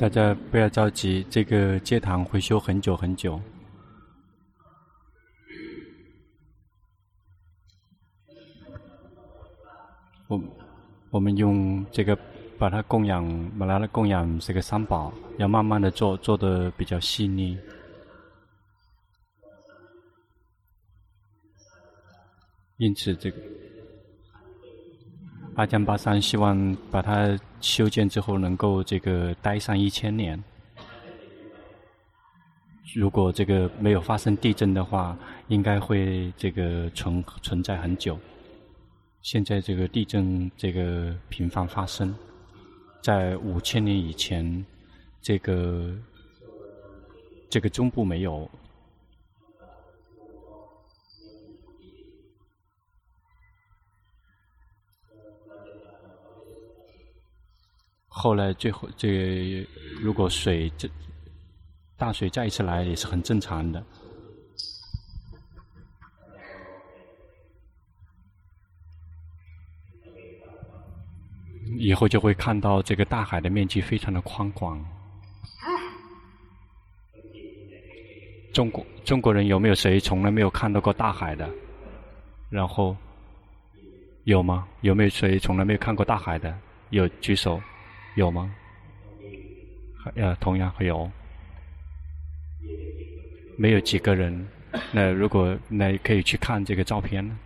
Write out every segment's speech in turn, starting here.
大家不要着急，这个戒堂会修很久很久。我我们用这个把它供养，把它供养这个三宝，要慢慢的做，做的比较细腻。因此，这个阿江巴山希望把它修建之后，能够这个待上一千年。如果这个没有发生地震的话，应该会这个存存在很久。现在这个地震这个频繁发生，在五千年以前，这个这个中部没有。后来最后这，如果水这大水再一次来，也是很正常的。以后就会看到这个大海的面积非常的宽广。中国中国人有没有谁从来没有看到过大海的？然后有吗？有没有谁从来没有看过大海的？有举手。有吗？呃，同样会有，没有几个人。那如果那可以去看这个照片呢？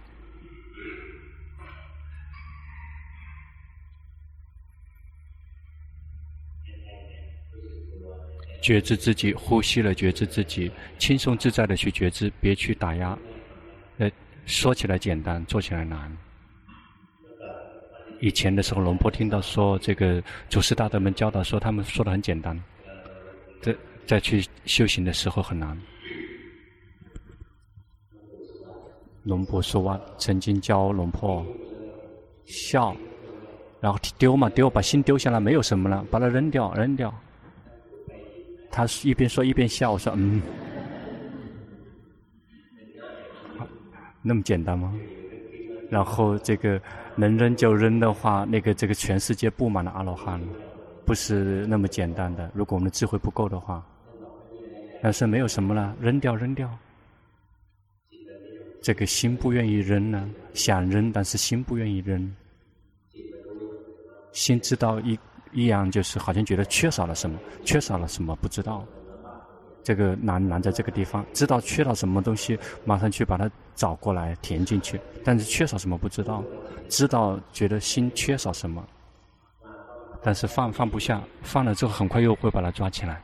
觉知自己呼吸了，觉知自己轻松自在的去觉知，别去打压。呃，说起来简单，做起来难。以前的时候，龙婆听到说这个祖师大德们教导说，他们说的很简单，在在去修行的时候很难。龙婆说完，曾经教龙婆笑，然后丢嘛丢，把心丢下来，没有什么了，把它扔掉扔掉。他一边说一边笑，我说嗯，那么简单吗？然后这个能扔就扔的话，那个这个全世界布满了阿罗汉，不是那么简单的。如果我们的智慧不够的话，但是没有什么了，扔掉扔掉。这个心不愿意扔呢，想扔，但是心不愿意扔。心知道一一样，就是好像觉得缺少了什么，缺少了什么不知道。这个难难在这个地方，知道缺少什么东西，马上去把它找过来填进去。但是缺少什么不知道，知道觉得心缺少什么，但是放放不下，放了之后很快又会把它抓起来。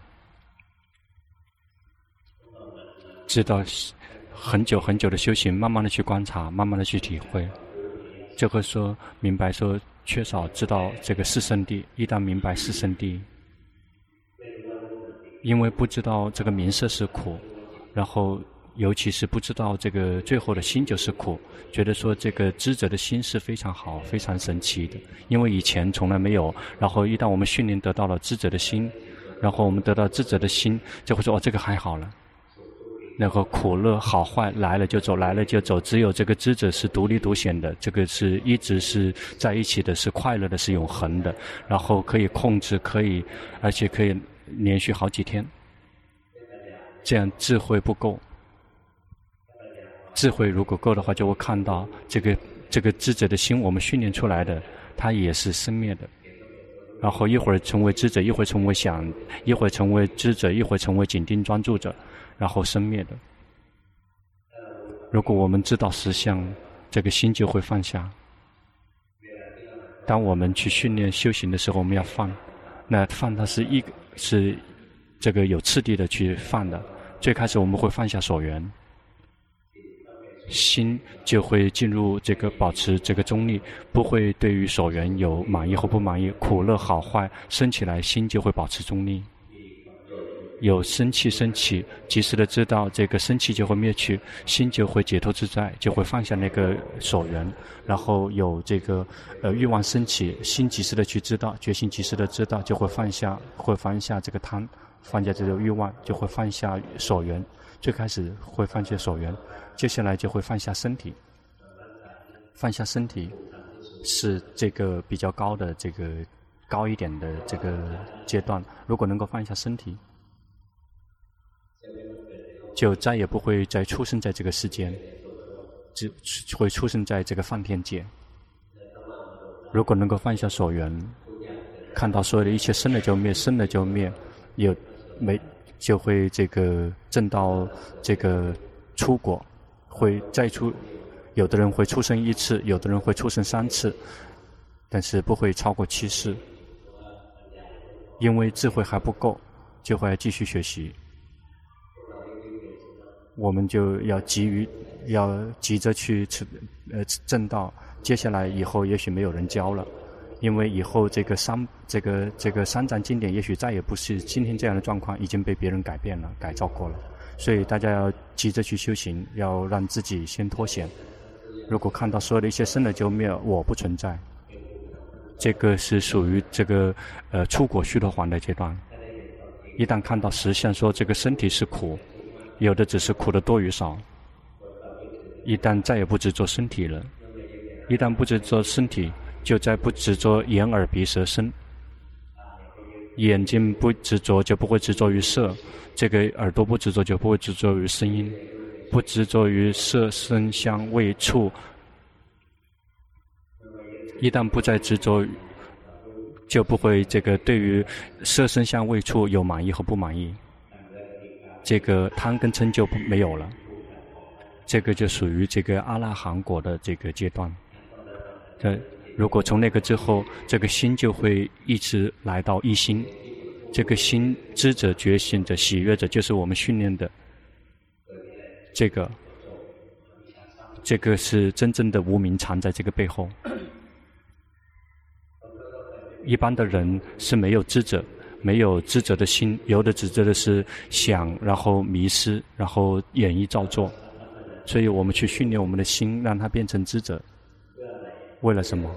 知道很久很久的修行，慢慢的去观察，慢慢的去体会，就会说明白说缺少知道这个四圣谛，一旦明白四圣谛。因为不知道这个名色是苦，然后尤其是不知道这个最后的心就是苦，觉得说这个知者的心是非常好、非常神奇的。因为以前从来没有，然后一旦我们训练得到了知者的心，然后我们得到知者的心，就会说哦，这个还好了。那个苦乐好坏来了就走，来了就走，只有这个知者是独立独显的，这个是一直是在一起的，是快乐的，是永恒的，然后可以控制，可以，而且可以。连续好几天，这样智慧不够。智慧如果够的话，就会看到这个这个智者的心，我们训练出来的，它也是生灭的。然后一会儿成为智者，一会儿成为想，一会儿成为知者，一会儿成为紧盯专注者，然后生灭的。如果我们知道实相，这个心就会放下。当我们去训练修行的时候，我们要放。那放它是一个。是这个有次第的去放的。最开始我们会放下所缘，心就会进入这个保持这个中立，不会对于所缘有满意或不满意，苦乐好坏生起来，心就会保持中立。有生气升起，及时的知道这个生气就会灭去，心就会解脱自在，就会放下那个所缘。然后有这个呃欲望升起，心及时的去知道，决心及时的知道，就会放下，会放下这个贪，放下这个欲望，就会放下所缘。最开始会放下所缘，接下来就会放下身体。放下身体是这个比较高的这个高一点的这个阶段。如果能够放下身体，就再也不会再出生在这个世间，只会出生在这个梵天界。如果能够放下所缘，看到所有的一切生了就灭，生了就灭，有没就会这个证到这个出果，会再出。有的人会出生一次，有的人会出生三次，但是不会超过七世，因为智慧还不够，就会继续学习。我们就要急于要急着去呃正道，接下来以后也许没有人教了，因为以后这个三这个这个三藏经典也许再也不是今天这样的状况，已经被别人改变了、改造过了，所以大家要急着去修行，要让自己先脱险。如果看到所有的一些生了就灭，我不存在，这个是属于这个呃初果须陀洹的阶段。一旦看到实相，说这个身体是苦，有的只是苦的多与少。一旦再也不执着身体了，一旦不执着身体，就再不执着眼耳鼻舌身。眼睛不执着，就不会执着于色；这个耳朵不执着，就不会执着于声音。不执着于色声香味触，一旦不再执着，就不会这个对于色声香味触有满意和不满意。这个贪跟嗔就没有了，这个就属于这个阿拉含果的这个阶段。这如果从那个之后，这个心就会一直来到一心，这个心知者、觉醒者、喜悦者，就是我们训练的。这个，这个是真正的无名藏在这个背后。一般的人是没有知者，没有知者的心，有的只知的是想，然后迷失，然后演绎造作。所以我们去训练我们的心，让它变成知者。为了什么？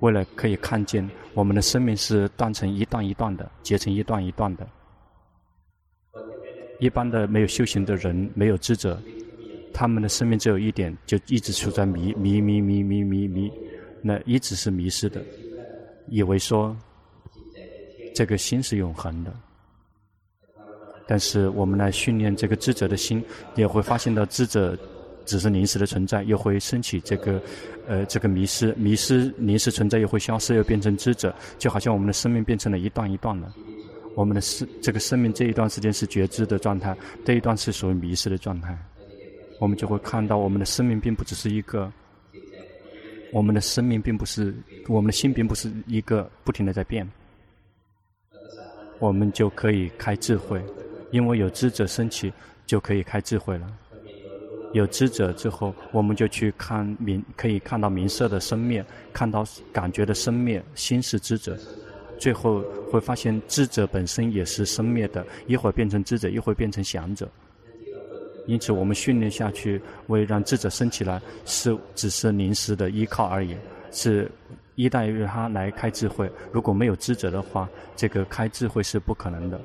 为了可以看见我们的生命是断成一段一段的，结成一段一段的。一般的没有修行的人，没有知者，他们的生命只有一点，就一直处在迷迷迷迷迷迷迷，那一直是迷失的，以为说这个心是永恒的。但是我们来训练这个智者的心，也会发现到智者只是临时的存在，又会升起这个呃这个迷失，迷失临时存在又会消失，又变成智者，就好像我们的生命变成了一段一段的。我们的生这个生命这一段时间是觉知的状态，这一段是属于迷失的状态。我们就会看到，我们的生命并不只是一个，我们的生命并不是，我们的心并不是一个不停的在变。我们就可以开智慧，因为有知者升起，就可以开智慧了。有知者之后，我们就去看明，可以看到明色的生灭，看到感觉的生灭，心是知者。最后会发现，智者本身也是生灭的，一会儿变成知者，一会儿变成想者。因此，我们训练下去，为让智者升起来，是只是临时的依靠而已，是依赖于他来开智慧。如果没有智者的话，这个开智慧是不可能的。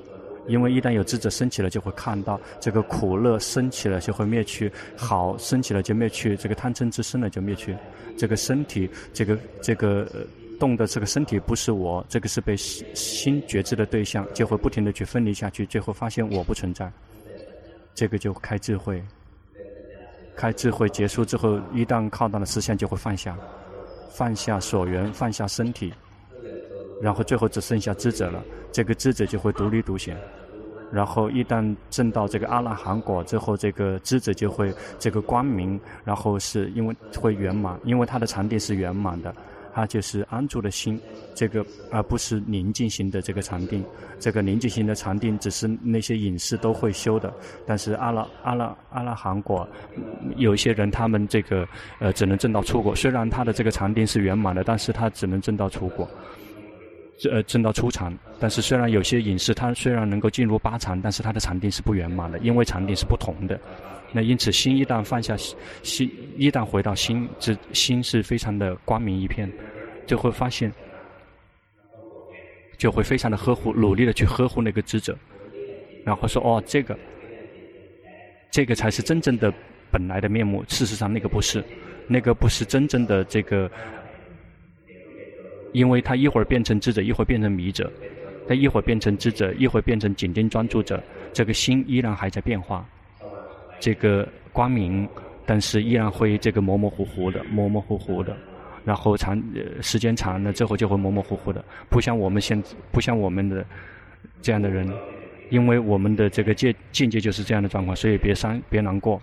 因为一旦有智者升起来，就会看到这个苦乐升起了就会灭去，好升起了就灭去，这个贪嗔痴生了就灭去，这个身体，这个这个。动的这个身体不是我，这个是被心觉知的对象，就会不停地去分离下去，最后发现我不存在，这个就开智慧。开智慧结束之后，一旦靠到了实相，就会放下，放下所缘，放下身体，然后最后只剩下智者了。这个智者就会独立独行，然后一旦证到这个阿拉含果之后，这个智者就会这个光明，然后是因为会圆满，因为他的禅定是圆满的。它就是安住的心，这个而不是宁静型的这个禅定。这个宁静型的禅定只是那些隐士都会修的，但是阿拉阿拉阿拉含果，有一些人他们这个呃只能证到初果。虽然他的这个禅定是圆满的，但是他只能证到初果，呃证到初禅。但是虽然有些隐士他虽然能够进入八禅，但是他的禅定是不圆满的，因为禅定是不同的。那因此，心一旦放下，心一旦回到心，这心是非常的光明一片，就会发现，就会非常的呵护，努力的去呵护那个智者，然后说：“哦，这个，这个才是真正的本来的面目。事实上，那个不是，那个不是真正的这个因为他一会儿变成智者，一会儿变成迷者，他一会儿变成智者，一会儿变成紧盯专注者，这个心依然还在变化，这个光明，但是依然会这个模模糊糊的，模模糊糊的，然后长时间长了之后就会模模糊糊的，不像我们现不像我们的这样的人，因为我们的这个界境界就是这样的状况，所以别伤别难过，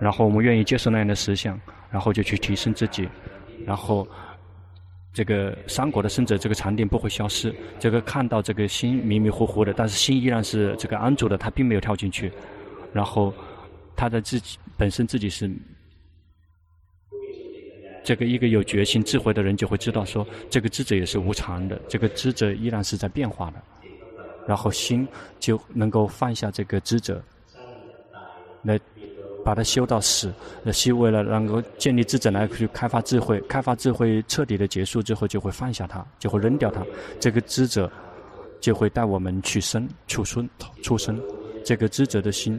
然后我们愿意接受那样的实相，然后就去提升自己，然后。这个三国的圣者，这个禅定不会消失。这个看到这个心迷迷糊糊的，但是心依然是这个安住的，他并没有跳进去。然后他的自己本身自己是这个一个有决心、智慧的人就会知道说，这个智者也是无常的，这个智者依然是在变化的。然后心就能够放下这个智者，来。把它修到死，那是为了能够建立智者来去开发智慧，开发智慧彻底的结束之后，就会放下它，就会扔掉它。这个智者就会带我们去生出生出生。这个智者的心，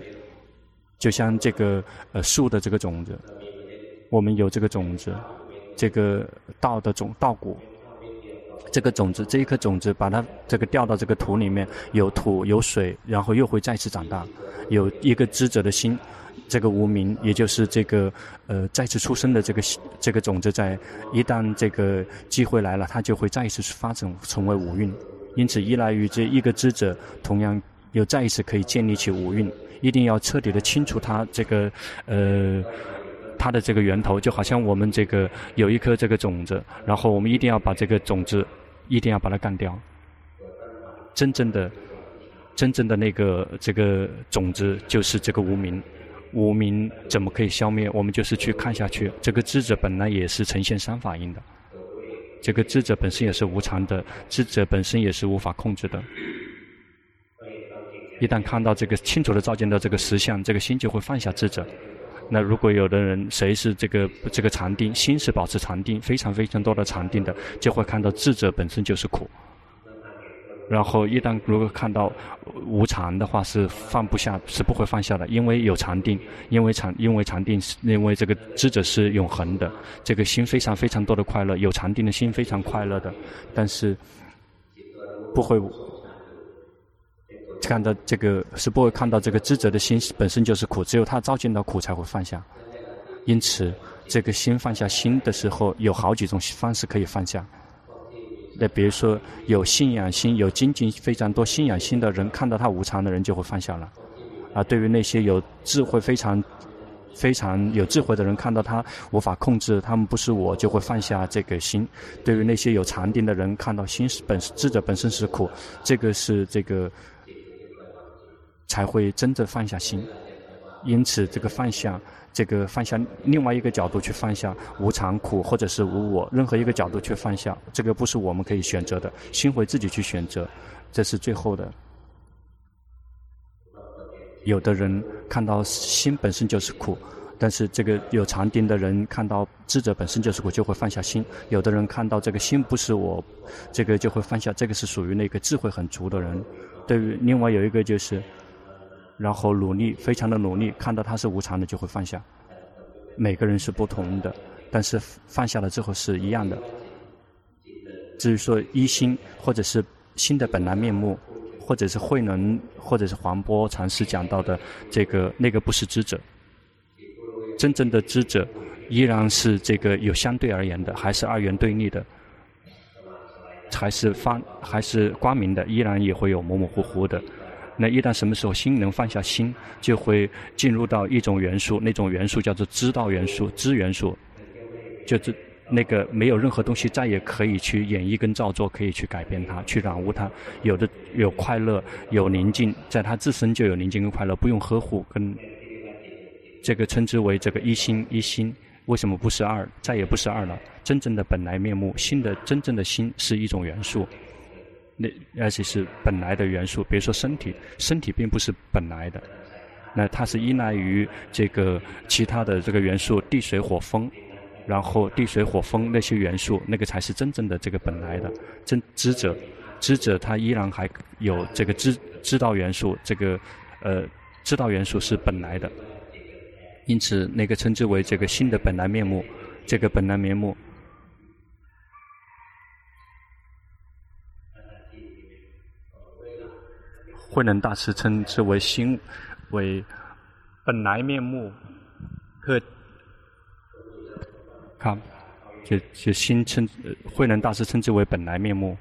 就像这个呃树的这个种子，我们有这个种子，这个稻的种稻谷，这个种子这一颗种子，把它这个掉到这个土里面，有土有水，然后又会再次长大。有一个智者的心。这个无明，也就是这个呃再次出生的这个这个种子，在一旦这个机会来了，它就会再一次发展成为五蕴。因此，依赖于这一个智者，同样又再一次可以建立起五蕴。一定要彻底的清除它这个呃它的这个源头，就好像我们这个有一颗这个种子，然后我们一定要把这个种子一定要把它干掉。真正的真正的那个这个种子就是这个无明。无明怎么可以消灭？我们就是去看下去。这个智者本来也是呈现三法印的，这个智者本身也是无常的，智者本身也是无法控制的。一旦看到这个清楚的照见到这个实相，这个心就会放下智者。那如果有的人谁是这个这个禅定，心是保持禅定，非常非常多的禅定的，就会看到智者本身就是苦。然后一旦如果看到无常的话，是放不下，是不会放下的，因为有禅定，因为禅，因为禅定是，因为这个智者是永恒的，这个心非常非常多的快乐，有禅定的心非常快乐的，但是不会看到这个，是不会看到这个智者的心本身就是苦，只有他照见到苦才会放下，因此这个心放下心的时候，有好几种方式可以放下。那比如说，有信仰心、有精进非常多信仰心的人，看到他无常的人就会放下了。啊，对于那些有智慧非常、非常有智慧的人，看到他无法控制，他们不是我，就会放下这个心。对于那些有禅定的人，看到心是本智者本身是苦，这个是这个才会真正放下心。因此，这个放下。这个放下另外一个角度去放下无常苦或者是无我，任何一个角度去放下，这个不是我们可以选择的，心会自己去选择，这是最后的。有的人看到心本身就是苦，但是这个有禅定的人看到智者本身就是苦，就会放下心；有的人看到这个心不是我，这个就会放下，这个是属于那个智慧很足的人。对于另外有一个就是。然后努力，非常的努力，看到它是无常的，就会放下。每个人是不同的，但是放下了之后是一样的。至于说一心，或者是心的本来面目，或者是慧能，或者是黄波禅师讲到的这个那个不是知者。真正的知者，依然是这个有相对而言的，还是二元对立的，还是方，还是光明的，依然也会有模模糊糊的。那一旦什么时候心能放下心，就会进入到一种元素，那种元素叫做知道元素、知元素，就是那个没有任何东西再也可以去演绎跟造作，可以去改变它、去染污它。有的有快乐、有宁静，在它自身就有宁静跟快乐，不用呵护跟这个称之为这个一心一心。为什么不是二？再也不是二了。真正的本来面目，心的真正的心是一种元素。那而且是本来的元素，比如说身体，身体并不是本来的，那它是依赖于这个其他的这个元素，地水火风，然后地水火风那些元素，那个才是真正的这个本来的真知者，知者他依然还有这个知知道元素，这个呃知道元素是本来的，因此那个称之为这个新的本来面目，这个本来面目。慧能大师称之为心为本来面目，和看，就就心称慧能大师称之为本来面目。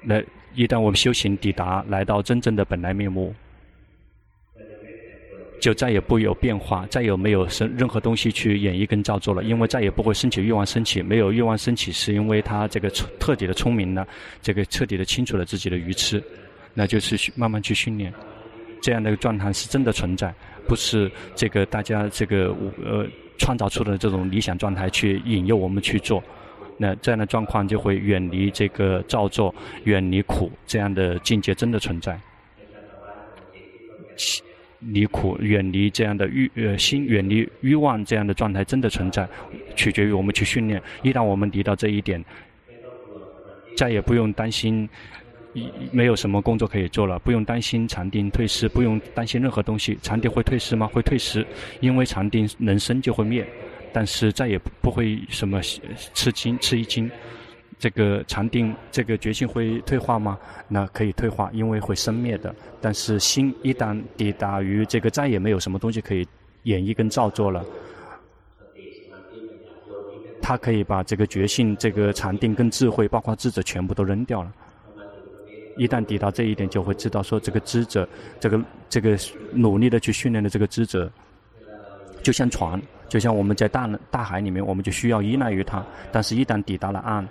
那一旦我们修行抵达，来到真正的本来面目。就再也不有变化，再也没有生任何东西去演绎跟造作了，因为再也不会升起欲望升起，没有欲望升起，是因为他这个彻底的聪明了，这个彻底的清楚了自己的愚痴，那就是慢慢去训练，这样的状态是真的存在，不是这个大家这个呃创造出的这种理想状态去引诱我们去做，那这样的状况就会远离这个造作，远离苦，这样的境界真的存在。离苦，远离这样的欲呃心，远离欲望这样的状态真的存在，取决于我们去训练。一旦我们离到这一点，再也不用担心，没有什么工作可以做了，不用担心禅定退失，不用担心任何东西。禅定会退失吗？会退失，因为禅定能生就会灭，但是再也不会什么吃惊吃一惊。这个禅定，这个觉性会退化吗？那可以退化，因为会生灭的。但是心一旦抵达于这个，再也没有什么东西可以演绎跟造作了。他可以把这个觉性、这个禅定跟智慧，包括智者，全部都扔掉了。一旦抵达这一点，就会知道说，这个智者，这个这个努力的去训练的这个知者，就像船，就像我们在大大海里面，我们就需要依赖于它。但是，一旦抵达了岸。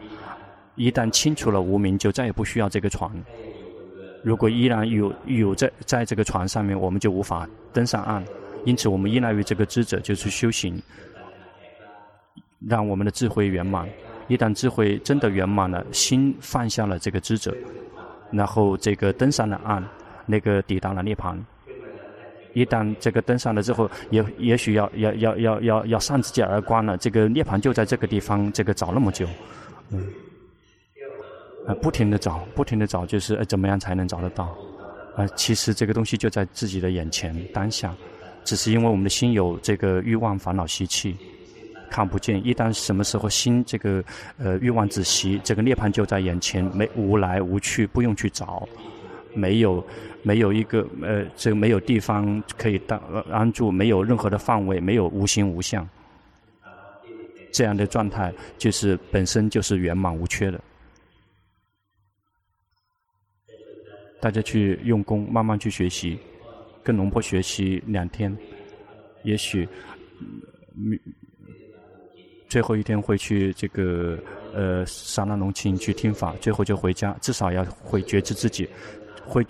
一旦清除了无明，就再也不需要这个船。如果依然有有在在这个船上面，我们就无法登上岸。因此，我们依赖于这个智者，就是修行，让我们的智慧圆满。一旦智慧真的圆满了，心放下了这个智者，然后这个登上了岸，那个抵达了涅槃。一旦这个登上了之后，也也许要要要要要要扇自己耳光了。这个涅槃就在这个地方，这个找那么久，嗯。啊，不停地找，不停地找，就是，怎么样才能找得到？啊，其实这个东西就在自己的眼前当下，只是因为我们的心有这个欲望、烦恼习气，看不见。一旦什么时候心这个呃欲望止息，这个涅槃就在眼前，没无来无去，不用去找，没有没有一个呃这没有地方可以当安住，没有任何的范围，没有无形无相，这样的状态就是本身就是圆满无缺的。大家去用功，慢慢去学习，跟龙婆学习两天，也许，嗯，最后一天会去这个呃萨拉农钦去听法，最后就回家，至少要会觉知自己，会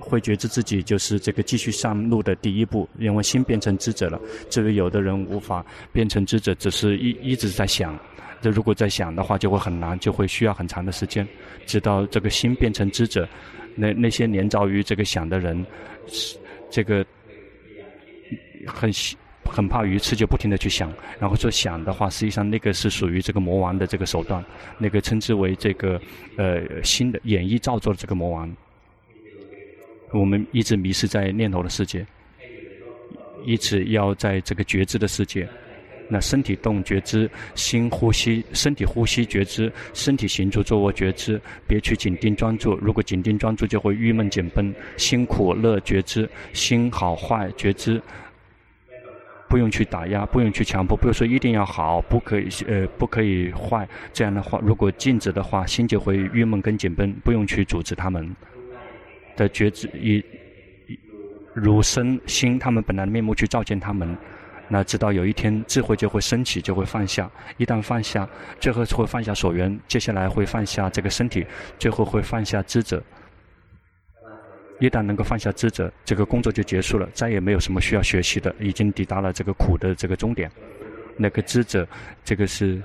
会觉知自己就是这个继续上路的第一步，因为心变成知者了。这个有的人无法变成知者，只是一一直在想，这如果在想的话，就会很难，就会需要很长的时间，直到这个心变成知者。那那些年着于这个想的人，这个很很怕鱼刺，就不停地去想。然后说想的话，实际上那个是属于这个魔王的这个手段，那个称之为这个呃新的演绎造作的这个魔王。我们一直迷失在念头的世界，一直要在这个觉知的世界。那身体动觉知，心呼吸，身体呼吸觉知，身体行住坐卧觉知，别去紧盯专注。如果紧盯专注，就会郁闷紧绷。心苦乐觉知，心好坏觉知，不用去打压，不用去强迫，不用说一定要好，不可以呃不可以坏。这样的话，如果静止的话，心就会郁闷跟紧绷，不用去阻止他们的觉知，以如身心他们本来的面目去照见他们。那直到有一天智慧就会升起，就会放下。一旦放下，最后会放下所缘，接下来会放下这个身体，最后会放下知者。一旦能够放下知者，这个工作就结束了，再也没有什么需要学习的，已经抵达了这个苦的这个终点。那个知者，这个是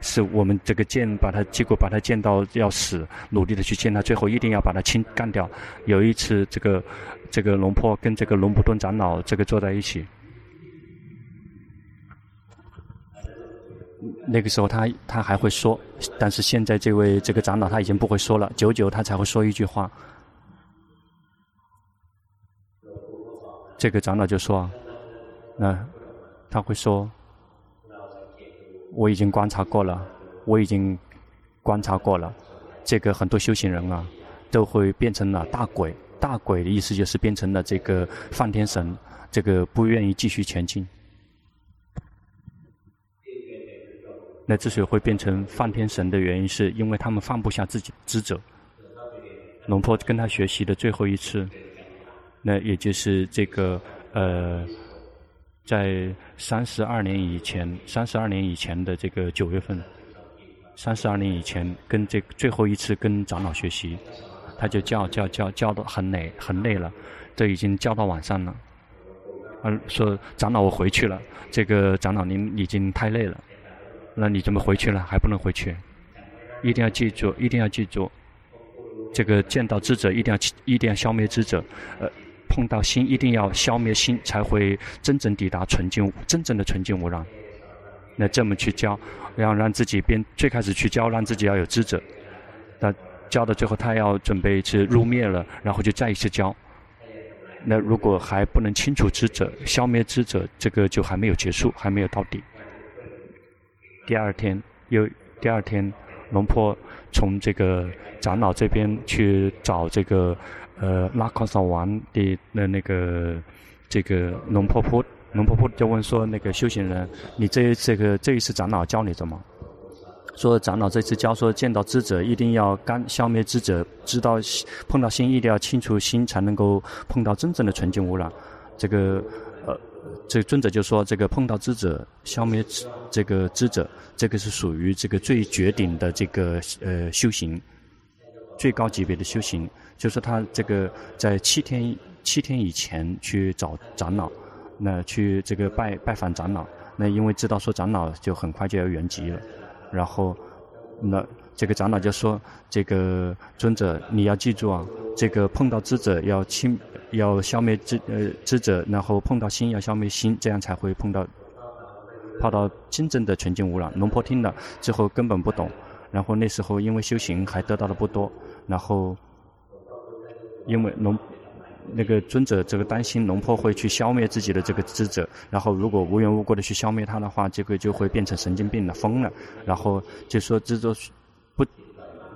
是我们这个见把他，结果把他见到要死，努力的去见他，最后一定要把他清干掉。有一次，这个这个龙婆跟这个龙普顿长老这个坐在一起。那个时候他他还会说，但是现在这位这个长老他已经不会说了，久久他才会说一句话。这个长老就说：“那他会说，我已经观察过了，我已经观察过了，这个很多修行人啊，都会变成了大鬼。大鬼的意思就是变成了这个梵天神，这个不愿意继续前进。那之所以会变成梵天神的原因，是因为他们放不下自己的职责。龙婆跟他学习的最后一次，那也就是这个呃，在三十二年以前，三十二年以前的这个九月份，三十二年以前跟这最后一次跟长老学习，他就教教教教得很累很累了，都已经教到晚上了。嗯，说长老我回去了，这个长老您已经太累了。那你怎么回去了？还不能回去，一定要记住，一定要记住，这个见到智者一定要一定要消灭智者，呃，碰到心一定要消灭心，才会真正抵达纯净，真正的纯净无染。那这么去教，要让自己变，最开始去教，让自己要有知者。那教到最后，他要准备去入灭了，然后就再一次教。那如果还不能清除知者，消灭知者，这个就还没有结束，还没有到底。第二天，又第二天，龙婆从这个长老这边去找这个呃拉康萨王的那那个这个龙婆婆，龙婆婆就问说：“那个修行人，你这这个这一次长老教你什么？”说长老这次教说，见到智者一定要干消灭智者，知道碰到心一定要清除心，才能够碰到真正的纯净污染。这个呃。这尊者就说：“这个碰到智者，消灭这个智者，这个是属于这个最绝顶的这个呃修行，最高级别的修行。就是他这个在七天七天以前去找长老，那去这个拜拜访长老，那因为知道说长老就很快就要圆寂了，然后那。”这个长老就说：“这个尊者，你要记住啊，这个碰到智者要清，要消灭智呃智者，然后碰到心要消灭心，这样才会碰到跑到真正的纯净无染。”龙婆听了之后根本不懂，然后那时候因为修行还得到的不多，然后因为龙那个尊者这个担心龙婆会去消灭自己的这个智者，然后如果无缘无故的去消灭他的话，这个就会变成神经病了，疯了，然后就说执着。不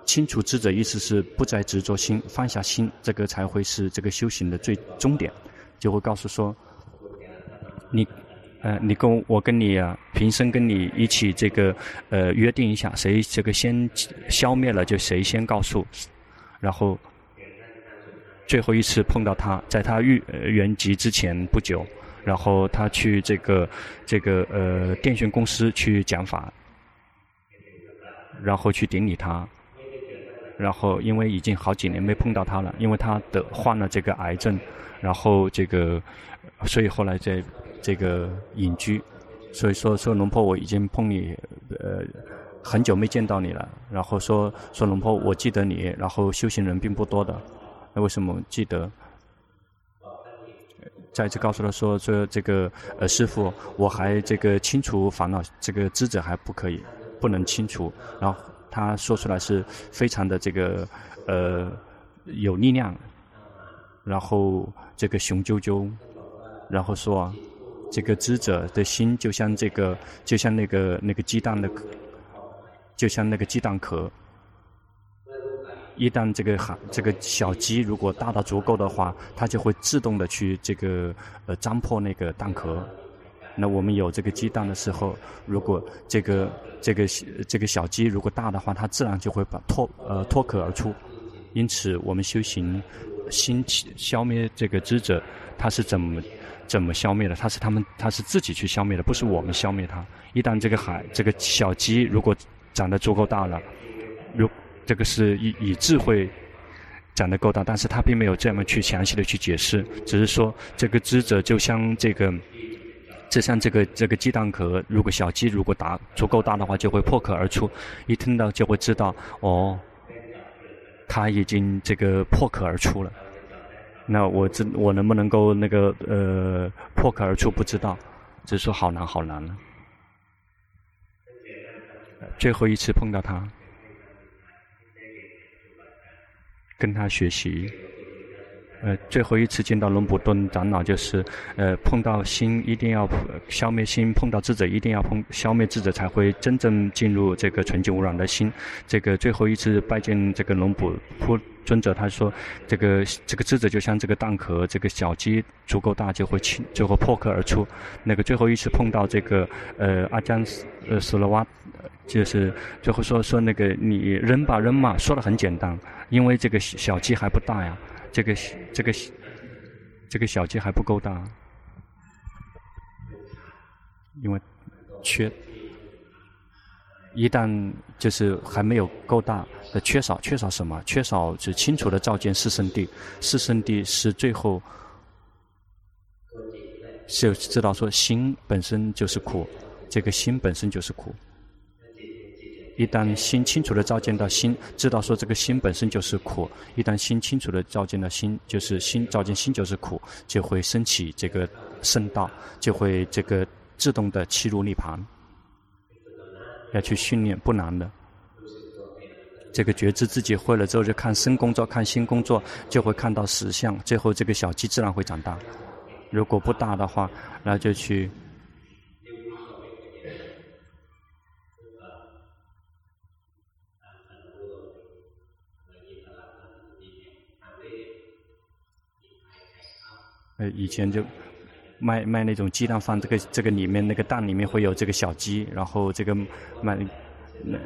清除智者，意思是不再执着心，放下心，这个才会是这个修行的最终点。就会告诉说，你，呃，你跟我，跟你啊，平生跟你一起这个，呃，约定一下，谁这个先消灭了，就谁先告诉。然后最后一次碰到他，在他遇圆寂之前不久，然后他去这个这个呃电讯公司去讲法。然后去顶礼他，然后因为已经好几年没碰到他了，因为他得患了这个癌症，然后这个，所以后来在这个隐居，所以说说龙婆我已经碰你呃很久没见到你了，然后说说龙婆我记得你，然后修行人并不多的，那为什么记得？再次告诉他说说这个呃师傅我还这个清除烦恼这个智者还不可以。不能清除，然后他说出来是非常的这个呃有力量，然后这个雄赳赳，然后说，这个智者的心就像这个就像那个那个鸡蛋的壳，就像那个鸡蛋壳，一旦这个哈这个小鸡如果大到足够的话，它就会自动的去这个呃张破那个蛋壳。那我们有这个鸡蛋的时候，如果这个这个这个小鸡如果大的话，它自然就会把脱呃脱壳而出。因此，我们修行兴起消灭这个智者，他是怎么怎么消灭的？他是他们他是自己去消灭的，不是我们消灭它。一旦这个海这个小鸡如果长得足够大了，如这个是以以智慧长得够大，但是他并没有这么去详细的去解释，只是说这个智者就像这个。就像这个这个鸡蛋壳，如果小鸡如果打足够大的话，就会破壳而出。一听到就会知道，哦，他已经这个破壳而出了。那我这我能不能够那个呃破壳而出？不知道，只是说好难好难了。最后一次碰到他，跟他学习，呃，最后一次见到龙普顿长老，就是，呃，碰到心一定要消灭心，碰到智者一定要碰消灭智者，才会真正进入这个纯净无染的心。这个最后一次拜见这个龙普尊者，他说，这个这个智者就像这个蛋壳，这个小鸡足够大就会清，就会破壳而出。那个最后一次碰到这个，呃，阿江呃斯罗瓦，就是最后说说那个你扔吧扔嘛，说的很简单，因为这个小鸡还不大呀。这个这个这个小鸡还不够大，因为缺，一旦就是还没有够大，的缺少缺少什么？缺少就清楚的照见四圣谛，四圣谛是最后就知道说心本身就是苦，这个心本身就是苦。一旦心清楚的照见到心，知道说这个心本身就是苦。一旦心清楚的照见到心，就是心照见心就是苦，就会升起这个圣道，就会这个自动的契入涅槃。要去训练不难的，这个觉知自己会了之后，就看身工作，看心工作，就会看到实相。最后这个小鸡自然会长大。如果不大的话，那就去。呃，以前就卖卖那种鸡蛋放，这个这个里面那个蛋里面会有这个小鸡，然后这个卖那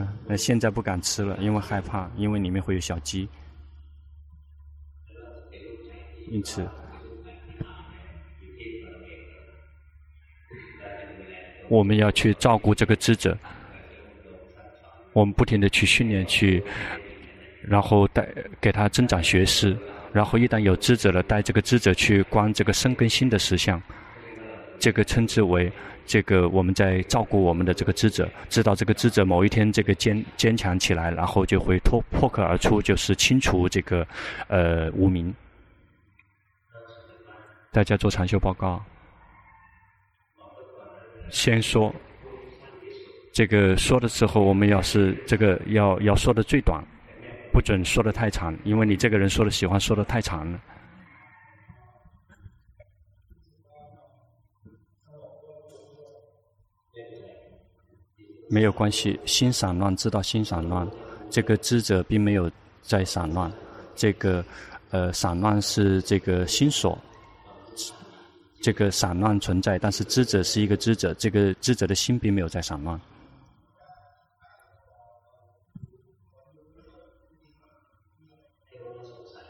啊，那现在不敢吃了，因为害怕，因为里面会有小鸡，因此我们要去照顾这个智者，我们不停的去训练去，然后带给他增长学识。然后一旦有知者了，带这个知者去观这个身跟心的实相，这个称之为这个我们在照顾我们的这个知者，知道这个知者某一天这个坚坚强起来，然后就会脱破壳而出，就是清除这个呃无明。大家做禅修报告，先说这个说的时候，我们要是这个要要说的最短。不准说的太长，因为你这个人说的喜欢说的太长了。没有关系，心散乱，知道心散乱，这个知者并没有在散乱，这个呃散乱是这个心所，这个散乱存在，但是知者是一个知者，这个知者的心并没有在散乱。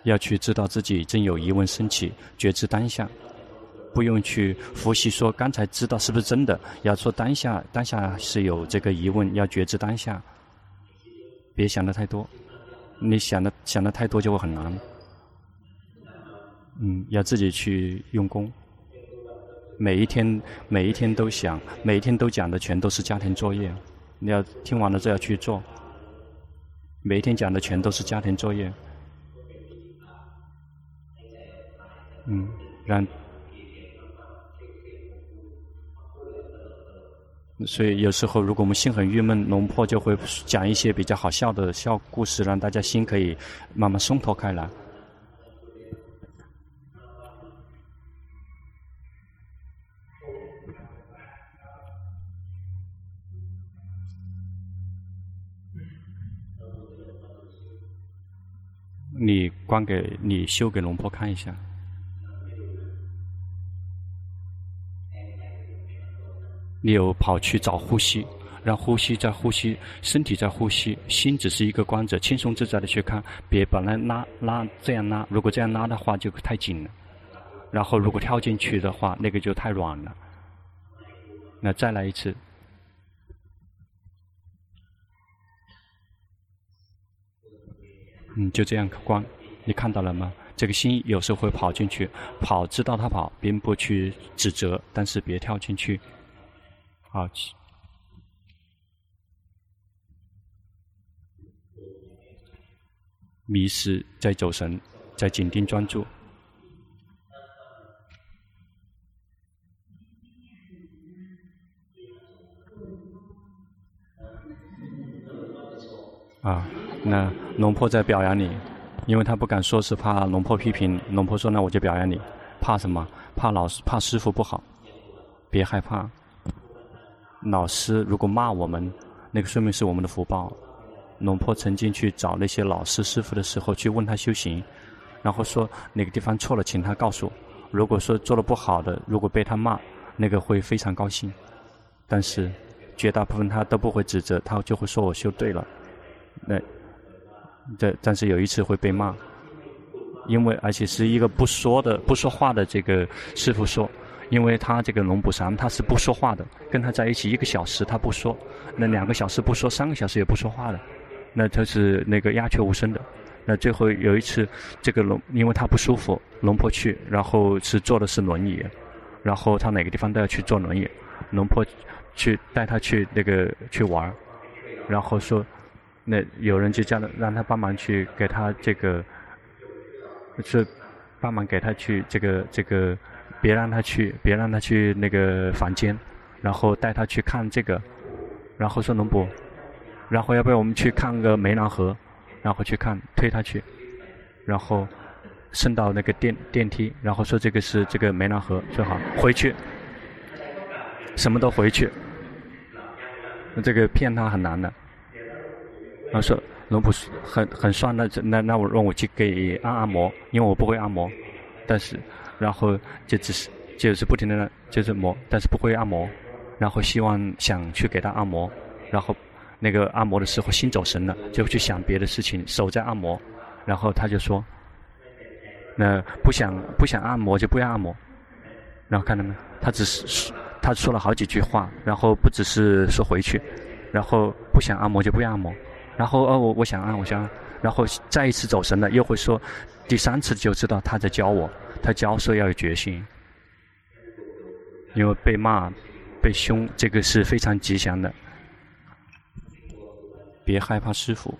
要去知道自己真有疑问升起，觉知当下，不用去复习说刚才知道是不是真的。要说当下，当下是有这个疑问，要觉知当下，别想的太多，你想的想的太多就会很难。嗯，要自己去用功，每一天每一天都想，每一天都讲的全都是家庭作业，你要听完了就要去做，每一天讲的全都是家庭作业。嗯，让，所以有时候如果我们心很郁闷，龙婆就会讲一些比较好笑的笑故事，让大家心可以慢慢松脱开来。你关给你修给龙婆看一下。你有跑去找呼吸，让呼吸在呼吸，身体在呼吸，心只是一个观者，轻松自在的去看，别把那拉拉这样拉，如果这样拉的话就太紧了，然后如果跳进去的话，那个就太软了。那再来一次，嗯，就这样观，你看到了吗？这个心有时候会跑进去，跑知道它跑，并不去指责，但是别跳进去。好奇，迷失在走神，在紧盯专注。啊，那龙婆在表扬你。因为他不敢说，是怕龙婆批评。龙婆说：“那我就表扬你。”怕什么？怕老师，怕师傅不好。别害怕。老师如果骂我们，那个说明是我们的福报。龙婆曾经去找那些老师师傅的时候，去问他修行，然后说哪个地方错了，请他告诉我。如果说做的不好的，如果被他骂，那个会非常高兴。但是绝大部分他都不会指责，他就会说我修对了。那这但是有一次会被骂，因为而且是一个不说的不说话的这个师傅说。因为他这个龙普桑他是不说话的，跟他在一起一个小时他不说，那两个小时不说，三个小时也不说话的，那他是那个鸦雀无声的。那最后有一次，这个龙因为他不舒服，龙婆去，然后是坐的是轮椅，然后他哪个地方都要去坐轮椅，龙婆去带他去那个去玩，然后说，那有人就叫他让他帮忙去给他这个，是帮忙给他去这个这个。别让他去，别让他去那个房间，然后带他去看这个，然后说龙婆，然后要不要我们去看个湄南河，然后去看，推他去，然后升到那个电电梯，然后说这个是这个湄南河，最好回去，什么都回去，那这个骗他很难的，然后说龙婆很很酸的，那那我让我去给按按摩，因为我不会按摩，但是。然后就只是就是不停的就是磨，但是不会按摩。然后希望想去给他按摩，然后那个按摩的时候心走神了，就去想别的事情，手在按摩。然后他就说：“那不想不想按摩就不要按摩。”然后看到没？他只是他说了好几句话，然后不只是说回去，然后不想按摩就不要按摩。然后哦，我我想按，我想按。然后再一次走神了，又会说，第三次就知道他在教我。他交涉要有决心，因为被骂、被凶，这个是非常吉祥的。别害怕师傅，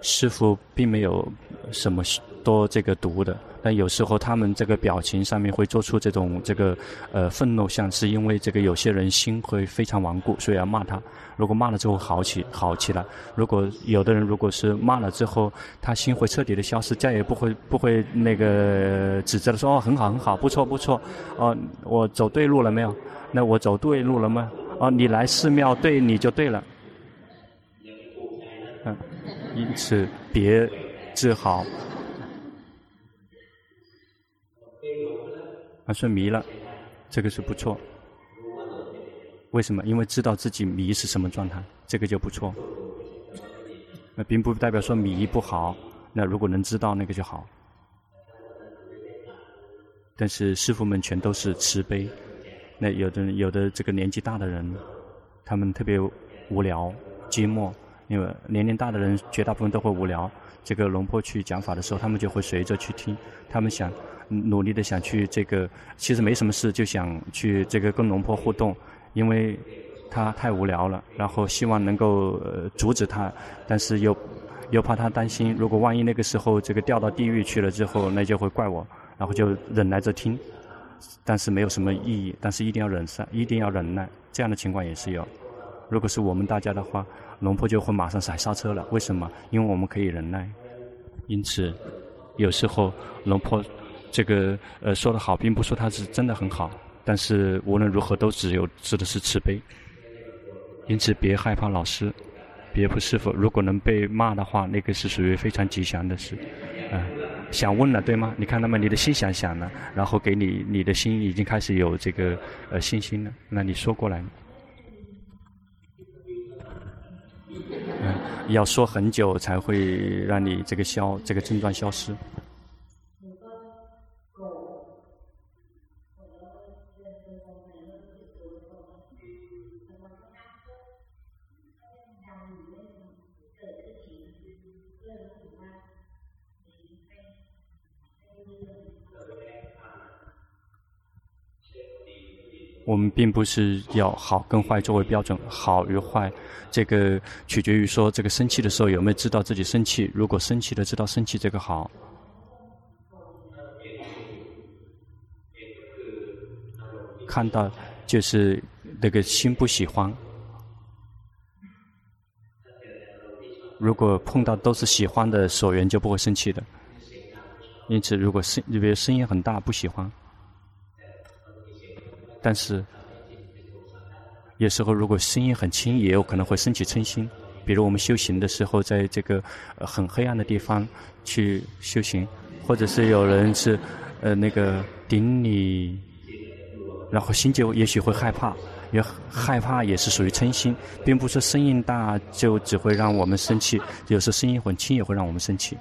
师傅并没有什么多这个毒的。但有时候他们这个表情上面会做出这种这个呃愤怒像，是因为这个有些人心会非常顽固，所以要骂他。如果骂了之后好起好起来，如果有的人如果是骂了之后，他心会彻底的消失，再也不会不会那个指责的说哦很好很好不错不错哦我走对路了没有？那我走对路了吗？哦你来寺庙对你就对了。嗯，因此别自豪。他说迷了，这个是不错。为什么？因为知道自己迷是什么状态，这个就不错。那并不代表说迷不好。那如果能知道那个就好。但是师傅们全都是慈悲。那有的有的这个年纪大的人，他们特别无聊、寂寞。因为年龄大的人绝大部分都会无聊。这个龙婆去讲法的时候，他们就会随着去听。他们想。努力的想去这个，其实没什么事，就想去这个跟龙婆互动，因为他太无聊了，然后希望能够阻止他，但是又又怕他担心，如果万一那个时候这个掉到地狱去了之后，那就会怪我，然后就忍耐着听，但是没有什么意义，但是一定要忍，一定要忍耐，这样的情况也是有。如果是我们大家的话，龙婆就会马上踩刹车了。为什么？因为我们可以忍耐，因此有时候龙婆。这个呃说的好，并不说他是真的很好，但是无论如何都只有指的是慈悲。因此别害怕老师，别不师父。如果能被骂的话，那个是属于非常吉祥的事。啊、想问了对吗？你看那么你的心想想了，然后给你你的心已经开始有这个呃信心了，那你说过来。嗯、要说很久才会让你这个消这个症状消失。我们并不是要好跟坏作为标准，好与坏，这个取决于说这个生气的时候有没有知道自己生气。如果生气的知道生气，这个好。看到就是那个心不喜欢，如果碰到都是喜欢的所缘，就不会生气的。因此，如果声，比如声音很大，不喜欢。但是，有时候如果声音很轻，也有可能会升起嗔心。比如我们修行的时候，在这个很黑暗的地方去修行，或者是有人是呃那个顶你，然后心就也许会害怕。也害怕也是属于嗔心，并不是声音大就只会让我们生气，有时候声音很轻也会让我们生气。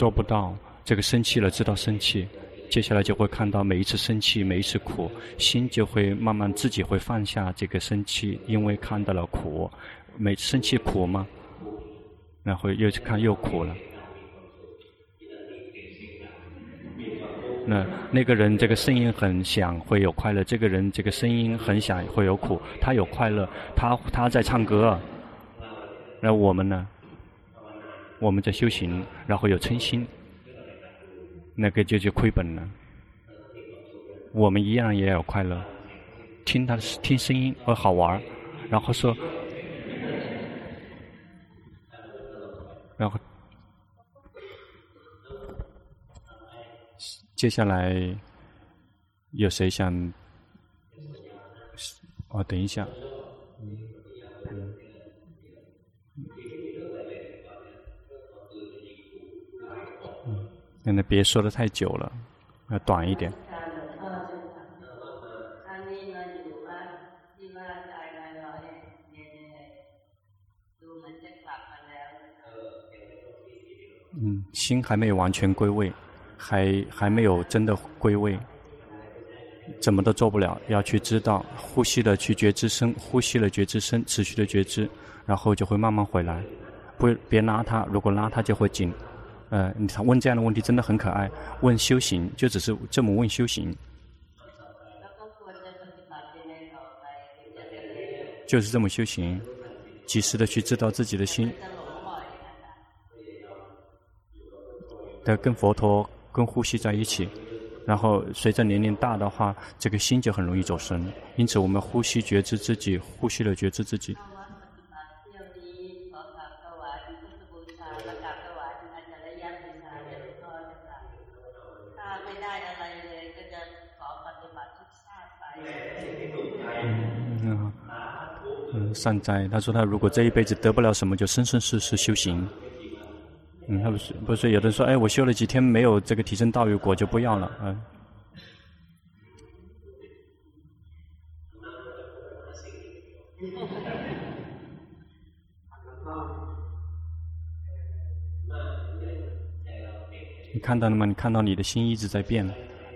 做不到，这个生气了知道生气。接下来就会看到每一次生气，每一次苦，心就会慢慢自己会放下这个生气，因为看到了苦，每次生气苦吗？然后又去看又苦了。那那个人这个声音很响，会有快乐；这个人这个声音很响，会有苦。他有快乐，他他在唱歌。那我们呢？我们在修行，然后有嗔心。那个就就亏本了。我们一样也有快乐，听他听声音会好玩，然后说，然后接下来有谁想？哦，等一下。那别说的太久了，要短一点。嗯，心还没有完全归位，还还没有真的归位，怎么都做不了。要去知道，呼吸的去觉知身，呼吸了觉知身，持续的觉知，然后就会慢慢回来。不，别拉它，如果拉它就会紧。呃，你问这样的问题真的很可爱。问修行，就只是这么问修行，就是这么修行，及时的去知道自己的心，的跟佛陀、跟呼吸在一起。然后随着年龄大的话，这个心就很容易走神。因此，我们呼吸觉知自己，呼吸了觉知自己。善哉，他说他如果这一辈子得不了什么，就生生世世修行。嗯，他不是不是有的说，哎，我修了几天没有这个提升道与果就不要了，嗯。你看到了吗？你看到你的心一直在变，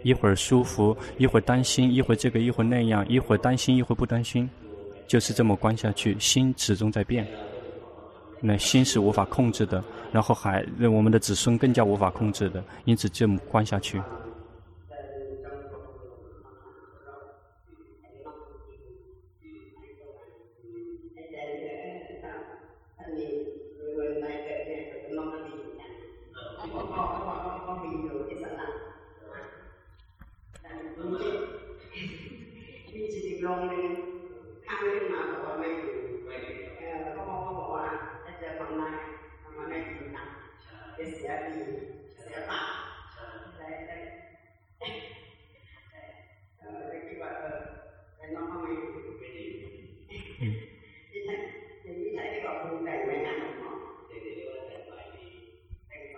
一会儿舒服，一会儿担心，一会儿这个，一会儿那样，一会儿担心，一会儿不担心。就是这么观下去，心始终在变。那心是无法控制的，然后还让我们的子孙更加无法控制的，因此这么观下去。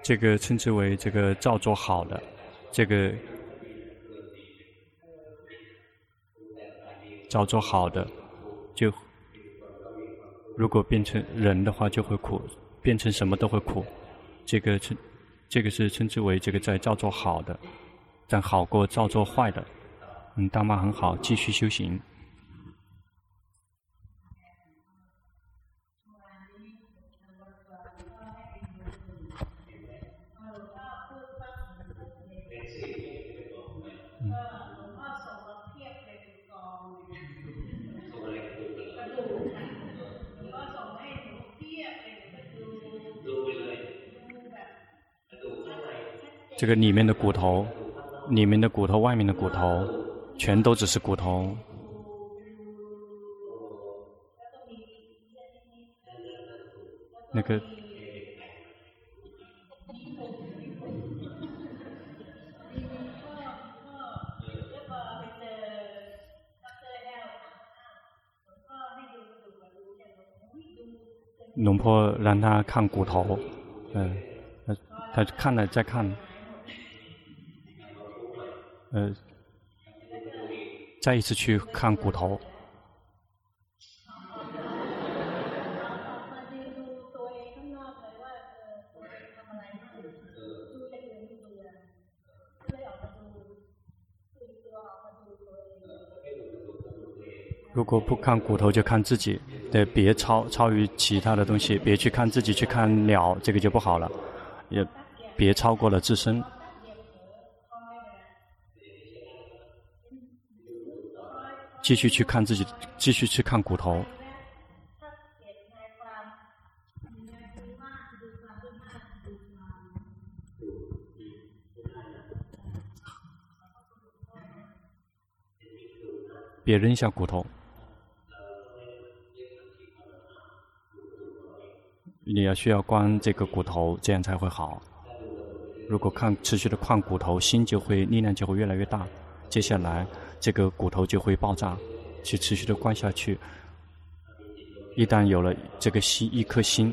这个称之为这个造作好的，这个造作好的，就如果变成人的话就会苦，变成什么都会苦。这个称这个是称之为这个在造作好的，但好过造作坏的。嗯，大妈很好，继续修行。这个里面的骨头，里面的骨头，外面的骨头，全都只是骨头。那个。龙婆让他看骨头，嗯，他他看了再看，呃，再一次去看骨头。如果不看骨头，就看自己。对，别超超于其他的东西，别去看自己，去看鸟，这个就不好了。也别超过了自身，继续去看自己，继续去看骨头。别扔下骨头。你要需要关这个骨头，这样才会好。如果看持续的看骨头，心就会力量就会越来越大。接下来这个骨头就会爆炸，去持续的观下去。一旦有了这个心，一颗心，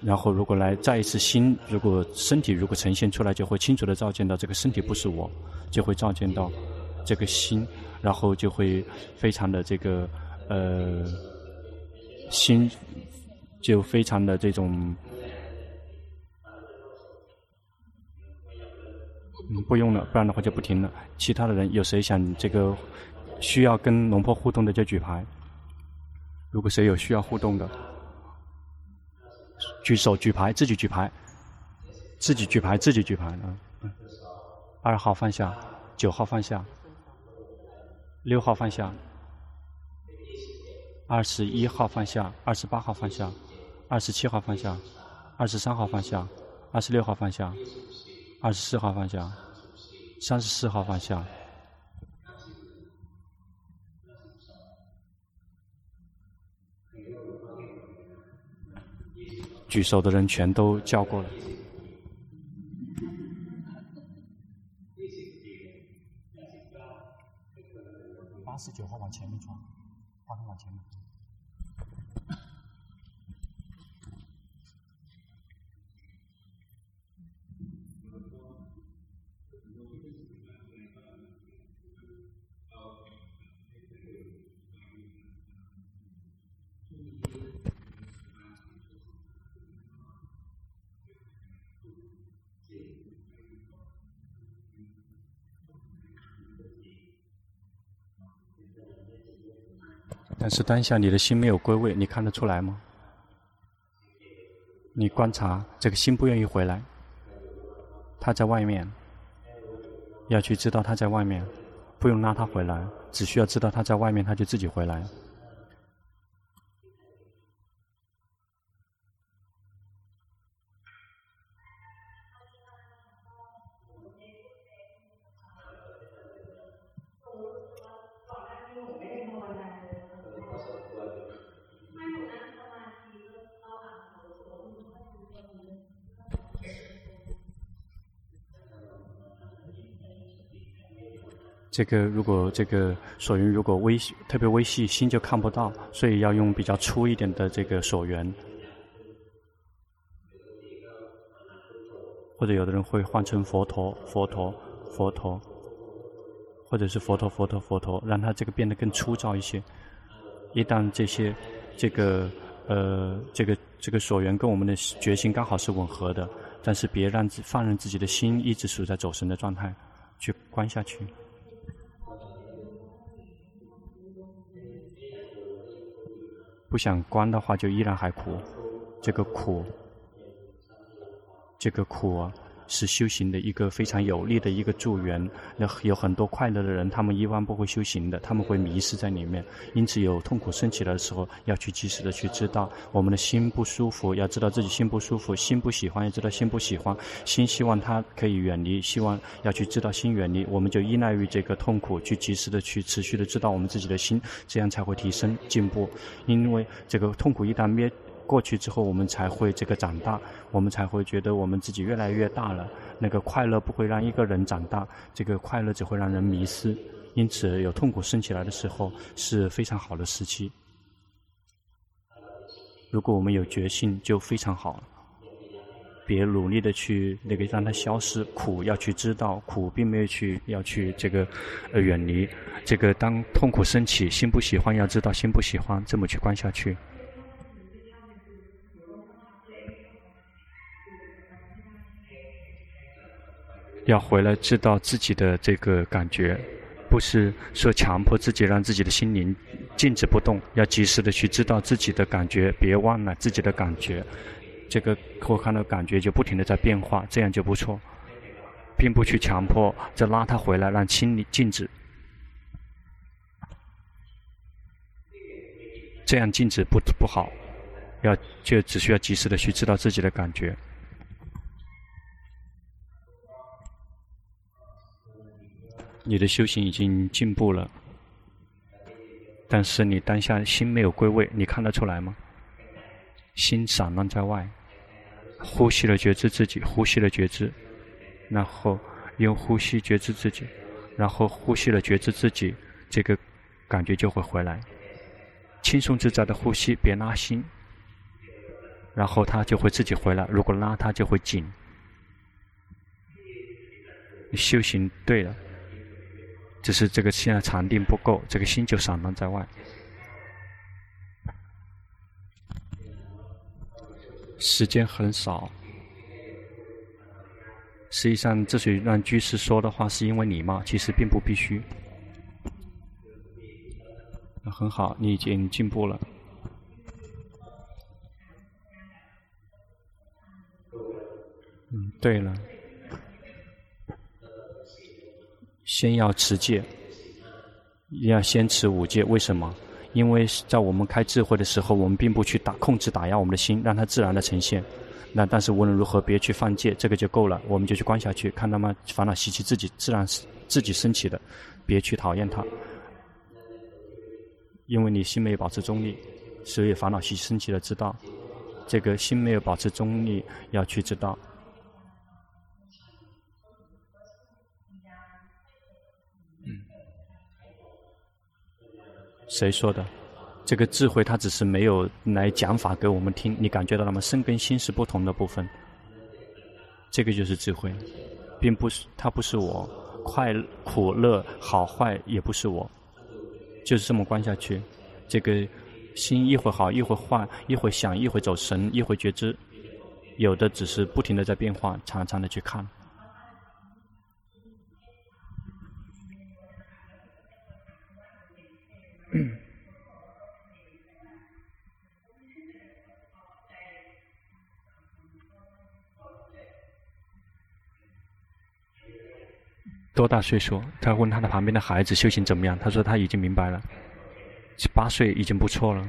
然后如果来再一次心，如果身体如果呈现出来，就会清楚的照见到这个身体不是我，就会照见到这个心，然后就会非常的这个呃心。就非常的这种，不用了，不然的话就不停了。其他的人有谁想这个需要跟龙婆互动的就举牌。如果谁有需要互动的，举手举牌，自己举牌，自己举牌，自己举牌。嗯，二号放下，九号放下，六号放下，二十一号放下，二十八号放下。二十七号放下，二十三号放下，二十六号放下，二十四号放下，三十四号方向。举手的人全都叫过了。八十九号往前面传，八号往前面。但是当下你的心没有归位，你看得出来吗？你观察这个心不愿意回来，他在外面，要去知道他在外面，不用拉他回来，只需要知道他在外面，他就自己回来。这个如果这个锁缘如果微特别微细，心就看不到，所以要用比较粗一点的这个锁缘。或者有的人会换成佛陀、佛陀、佛陀，或者是佛陀、佛陀、佛陀，让它这个变得更粗糙一些。一旦这些这个呃这个这个锁缘跟我们的决心刚好是吻合的，但是别让自放任自己的心一直处在走神的状态，去观下去。不想关的话，就依然还苦。这个苦，这个苦啊，是修行的一个非常有力的一个助缘。有有很多快乐的人，他们一般不会修行的，他们会迷失在里面。因此，有痛苦升起来的时候，要去及时的去知道我们的心不舒服，要知道自己心不舒服，心不喜欢要知道心不喜欢，心希望它可以远离，希望要去知道心远离，我们就依赖于这个痛苦，去及时的去持续的知道我们自己的心，这样才会提升进步。因为这个痛苦一旦灭。过去之后，我们才会这个长大，我们才会觉得我们自己越来越大了。那个快乐不会让一个人长大，这个快乐只会让人迷失。因此，有痛苦升起来的时候是非常好的时期。如果我们有决心，就非常好。别努力的去那个让它消失，苦要去知道，苦并没有去要去这个呃远离。这个当痛苦升起，心不喜欢，要知道心不喜欢，这么去观下去。要回来知道自己的这个感觉，不是说强迫自己让自己的心灵静止不动，要及时的去知道自己的感觉，别忘了自己的感觉。这个我看到感觉就不停的在变化，这样就不错，并不去强迫，再拉他回来，让心里静止。这样静止不不好，要就只需要及时的去知道自己的感觉。你的修行已经进步了，但是你当下心没有归位，你看得出来吗？心散乱在外，呼吸了觉知自己，呼吸了觉知，然后用呼吸觉知自己，然后呼吸了觉知自己，这个感觉就会回来，轻松自在的呼吸，别拉心，然后它就会自己回来。如果拉它就会紧，你修行对了。只是这个现在禅定不够，这个心就散乱在外。时间很少，实际上之所以让居士说的话，是因为礼貌，其实并不必须。很好，你已经进步了。嗯，对了。先要持戒，要先持五戒。为什么？因为在我们开智慧的时候，我们并不去打控制、打压我们的心，让它自然的呈现。那但是无论如何，别去犯戒，这个就够了。我们就去观下去，看他们烦恼习气自己自然自己升起的，别去讨厌它。因为你心没有保持中立，所以烦恼习气升起了，知道这个心没有保持中立，要去知道。谁说的？这个智慧，它只是没有来讲法给我们听。你感觉到了吗？身跟心是不同的部分。这个就是智慧，并不是，它不是我。快苦乐好坏也不是我，就是这么观下去。这个心一会好，一会坏，一会想，一会走神，一会觉知，有的只是不停的在变化，常常的去看。多大岁数？他问他的旁边的孩子修行怎么样？他说他已经明白了，八岁已经不错了。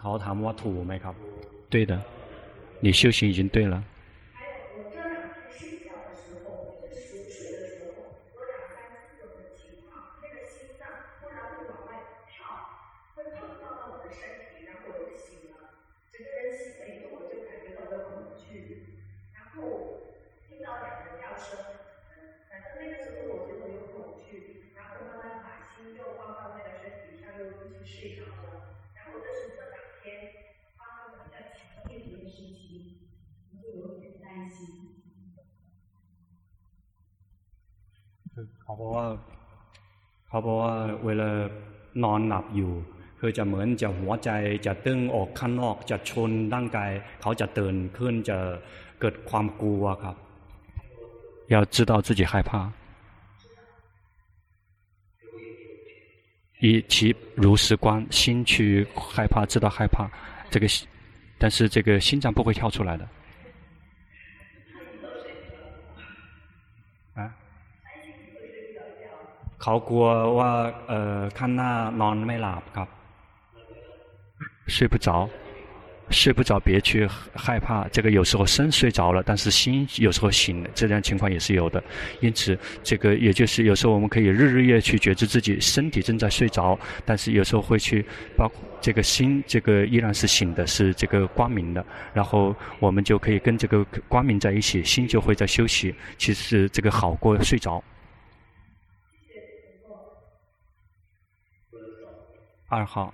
เขาถามว่าถูกไหมครับ？对的，你修行已经对了。 คือจะเหมือนจะหัวใจจะตึงออกข้างนอกจะชนร่างกายเขาจะตื่นขึ้นจะเกิดความกลัวครับ要知道自己害怕以其如实观心去害怕知道害怕这个但是这个心脏不会跳出来的啊เขากลัวว่าเอ่อข้างหน้านอนไม่หลับครับ 睡不着，睡不着，别去害怕。这个有时候身睡着了，但是心有时候醒了，这样情况也是有的。因此，这个也就是有时候我们可以日日夜去觉知自己身体正在睡着，但是有时候会去包括这个心，这个依然是醒的，是这个光明的。然后我们就可以跟这个光明在一起，心就会在休息。其实这个好过睡着。二号。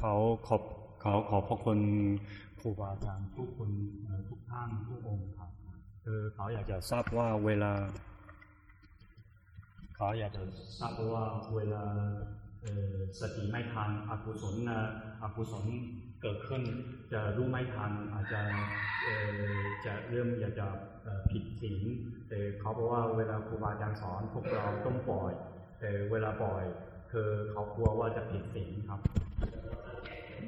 เขาขอบเขาขอพระคุณครูบาอาจารย์ทุกคนทุกท่านทุกองค์ครับคือเขาอยากจะทราบว่าเวลา เขาอยากจะทราบว่าเวลาสติไม่ทันอกุศลนะอกุศลเกิดขึ้น จะรู้ไม่ทันอาจจะจะเริ่มอยากจะผิดศีลแต่เขาบอกว่าเวลาครูบาอาจารย์สอนพวกเราต้องปล่อยแต่เวลาปล่อยคือเขากลัวว่าจะผิดศีลครับ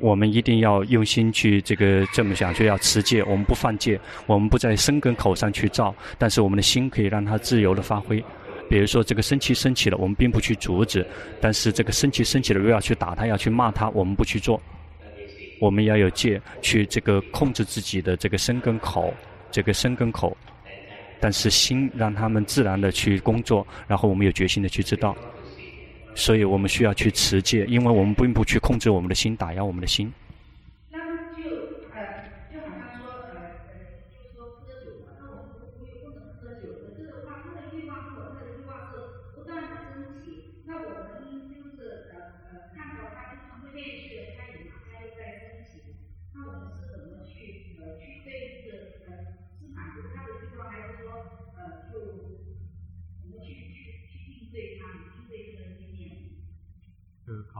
我们一定要用心去这个这么想，就要持戒。我们不犯戒，我们不在身跟口上去造，但是我们的心可以让它自由的发挥。比如说这个生气生起了，我们并不去阻止，但是这个生气生起了，又要去打他，要去骂他，我们不去做。我们要有戒，去这个控制自己的这个身跟口，这个身跟口，但是心让他们自然的去工作，然后我们有决心的去知道。所以我们需要去持戒，因为我们并不去控制我们的心，打压我们的心。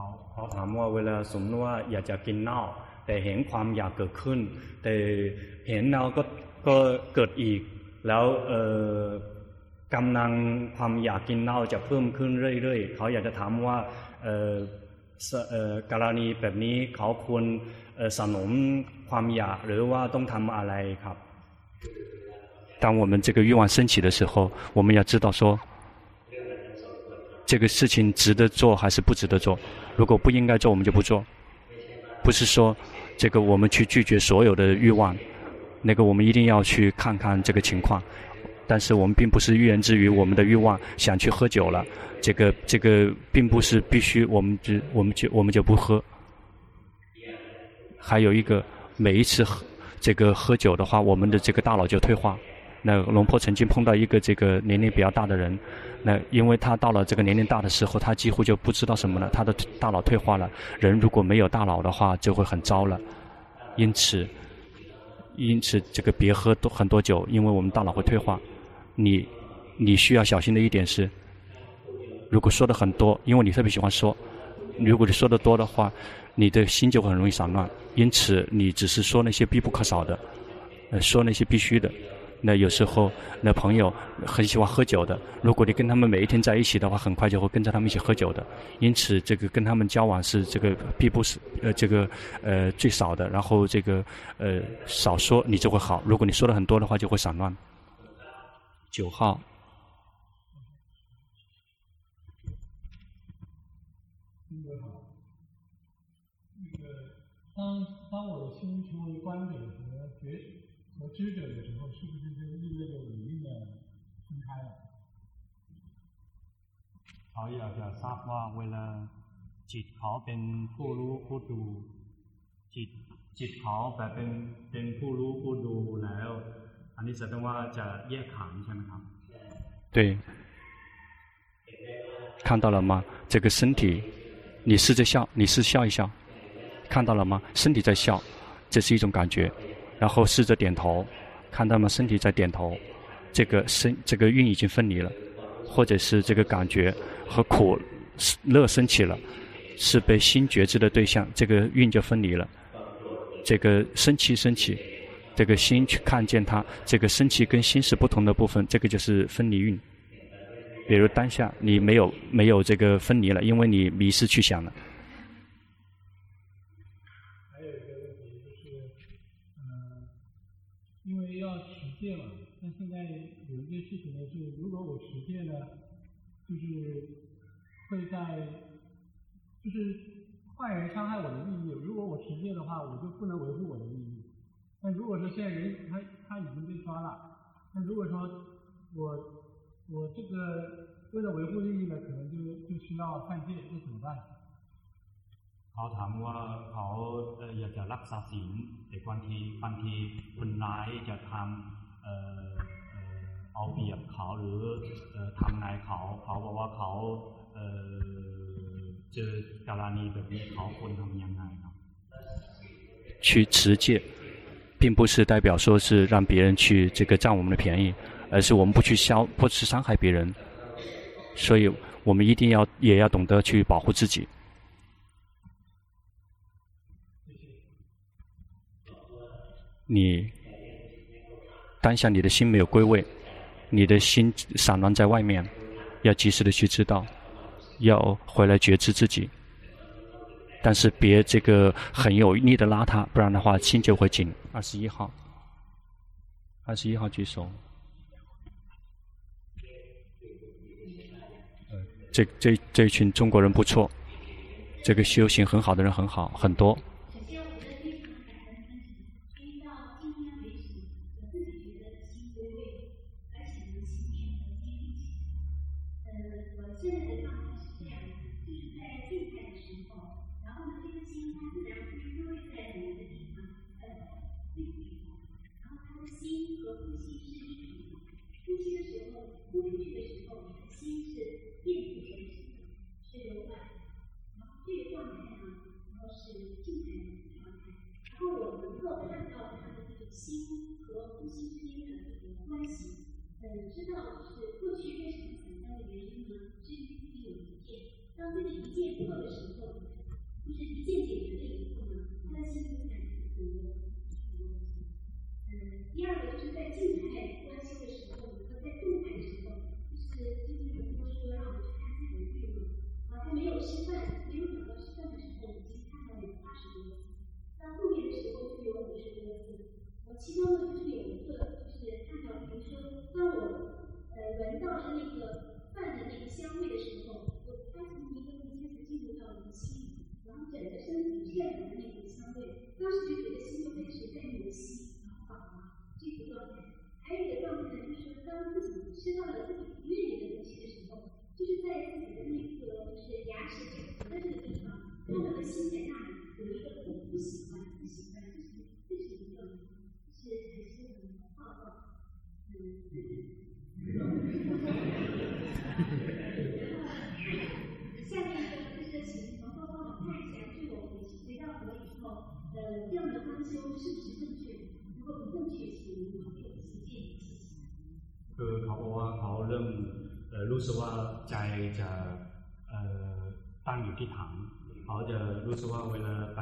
เขาถามว่าเวลาสมมติว่าอยากจะกินเหล้าแต่เห็นความอยากเกิดขึ้น แต่เห็นเหล้าก็ก็เกิดอีก แล้วเออกำลังความอยากกินเหล้าจะเพิ่มขึ้นเรื่อยๆเขาอยากจะถามว่าเออเออกรณีแบบนี้เขาควรสนมความอยากหรือว่าต้องทำอะไรครับ当我们这个欲望升起的时候，我们要知道说。这个事情值得做还是不值得做？ 如果不应该做，我们就不做。不是说这个我们去拒绝所有的欲望，那个我们一定要去看看这个情况。但是我们并不是欲言之于我们的欲望想去喝酒了，这个这个并不是必须我们就我们就我们就不喝。还有一个，每一次喝这个喝酒的话，我们的这个大脑就退化。那龙坡曾经碰到一个这个年龄比较大的人。那因为他到了这个年龄大的时候，他几乎就不知道什么了，他的大脑退化了。人如果没有大脑的话，就会很糟了。因此，因此这个别喝多很多酒，因为我们大脑会退化。你你需要小心的一点是，如果说的很多，因为你特别喜欢说，如果你说的多的话，你的心就很容易散乱。因此，你只是说那些必不可少的，呃，说那些必须的。那有时候，那朋友很喜欢喝酒的。如果你跟他们每一天在一起的话，很快就会跟着他们一起喝酒的。因此，这个跟他们交往是这个必不是呃这个呃最少的。然后这个呃少说你就会好。如果你说的很多的话，就会散乱。九号。当当我的心成为观点和觉和知者的时候，是不是？เขาอยากจะทราบว่าเวลาจิตเขาเป็นผู้รู้ผู้ดูจิตจิตเขาแบบเป็นเป็นผู้รู้ผู้ดูแล้ว อันนี้แสดงว่าจะแยกขันใช่ไหมครับ对看到了吗这个身体你试着笑你试笑一笑看到了吗身体在笑这是一种感觉然后试着点头看到吗身体在点头这个身这个蕴已经分离了 或者是这个感觉和苦乐升起了，是被心觉知的对象，这个运就分离了。这个生气升起，这个心去看见它，这个升起跟心是不同的部分，这个就是分离运。比如当下你没有没有这个分离了，因为你迷失去想了。还有一个问题就是，嗯，因为要持戒嘛，那现在有一件事情呢，是如果我持戒呢，就是。会在，就是坏人伤害我的利益，如果我持戒的话，我就不能维护我的利益。但如果说现在人他他已经被抓了，那如果说我我这个为了维护利益呢，可能就就需要犯戒，这怎么办？เขาถามว่าเขาอยากจะรักษาศีลแต่บางทีบางทีคนร้ายจะทำ เอ่อเอาเปรียบเขาหรือทำนายเขาเขาบอกว่าเขา呃，这嘎拉尼的逃婚他们应该去持戒，并不是代表说是让别人去这个占我们的便宜，而是我们不去消，不去伤害别人，所以我们一定要也要懂得去保护自己。你当下你的心没有归位， 你的心散乱在外面，要及时的去知道。要回来觉知自己，但是别这个很有力的拉他，不然的话心就会紧。二十一号，二十一号举手。这这这群中国人不错，这个修行很好的人很好，很多。我知道，就是过去为什么存在的原因呢？是因为有一件，当这个一件破的时候，就是一件解决了以后呢，他的幸福感。嗯，第二个就是在静态。岁的时候，我发一个东西进入到你的，然后整个身体骗你的那股香味，当时就觉得心就开始被你的，然后这个状态。还有一个状态，就是当自己吃到了自己愿意的东西的时候，就是在自己的那个就是牙齿卡的这个地方，那我的心在那里有一个我不喜欢、不喜欢，这是一个是还是一个泡，嗯。没 有呃，这样的观修是不是正确？如果不正确，行有没有实践？คือเขาบอกว่าเขาเริ่มรู้สึกว่าใจจะตั้งอยู่ที่ฐานเขาจะรู้สึกว่าเวลาไป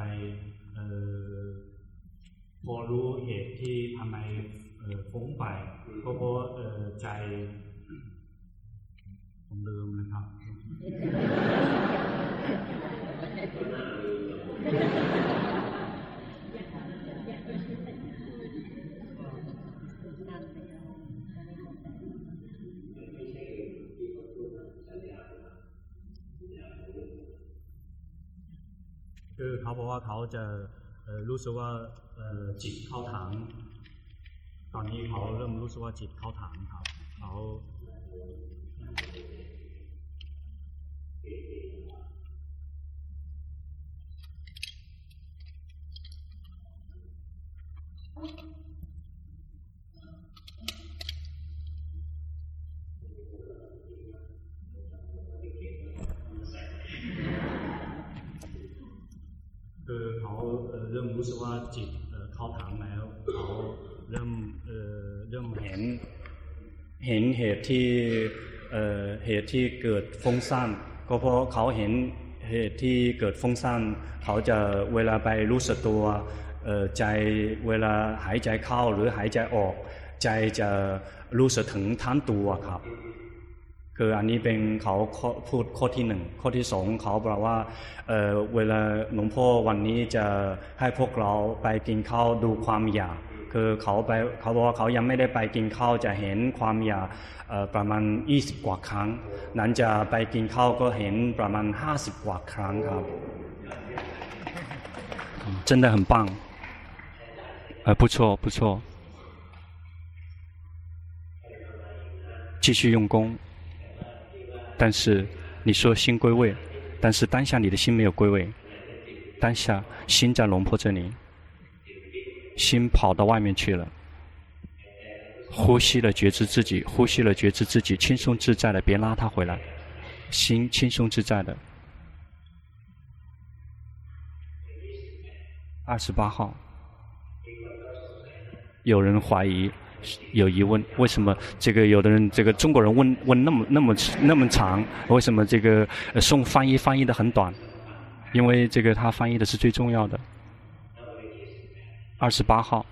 พอรู้เหตุที่ทำไมฟุ้งไปก็เพราะใจผมลืมนะครับ คือเขาบอกว่าเขาจะรู้สึกว่าจิตเข้าทังตอนนี้เขาเริ่มรู้สึกว่าจิตเข้าทังครับเขาอ เริ่มรู้สึกว่าจิตเข้าถังแล้วเขาเริ่มเริ่มเห็น เห็นเหตุที่เหตุที่เกิดฟุ้งซ่านก็เพราะเขาเห็นเหตุที่เกิดฟุ้งซ่านเขาจะเวลาไปรู้สึกตัวใจเวลาหายใจเข้าหรือหายใจออก ใจจะรู้สึกถึงทั้งตัวครับ คืออันนี้เป็นเขาข้อพูดข้อที่หนึ่งข้อที่สองเขาบอกว่าเอ่อเวลาหลวงพ่อวันนี้จะให้พวกเราไปกินข้าวดูความอยาก คือเขาไปเขาบอกว่าเขายังไม่ได้ไปกินข้าวจะเห็นความอยากเอ่อประมาณ 20 กว่าครั้ง นั้นจะไปกินข้าวก็เห็นประมาณ 50 กว่าครั้งครับ 真的很棒，呃，不错不错，继续用功。 但是你说心归位，但是当下你的心没有归位，当下心在龙婆这里，心跑到外面去了，呼吸了觉知自己，呼吸了觉知自己，轻松自在的，别拉他回来，心轻松自在的。二十八号，有人怀疑，有疑问，为什么这个有的人这个中国人问问那么那么那么长，为什么这个送翻译翻译的很短？因为这个他翻译的是最重要的。二十八号。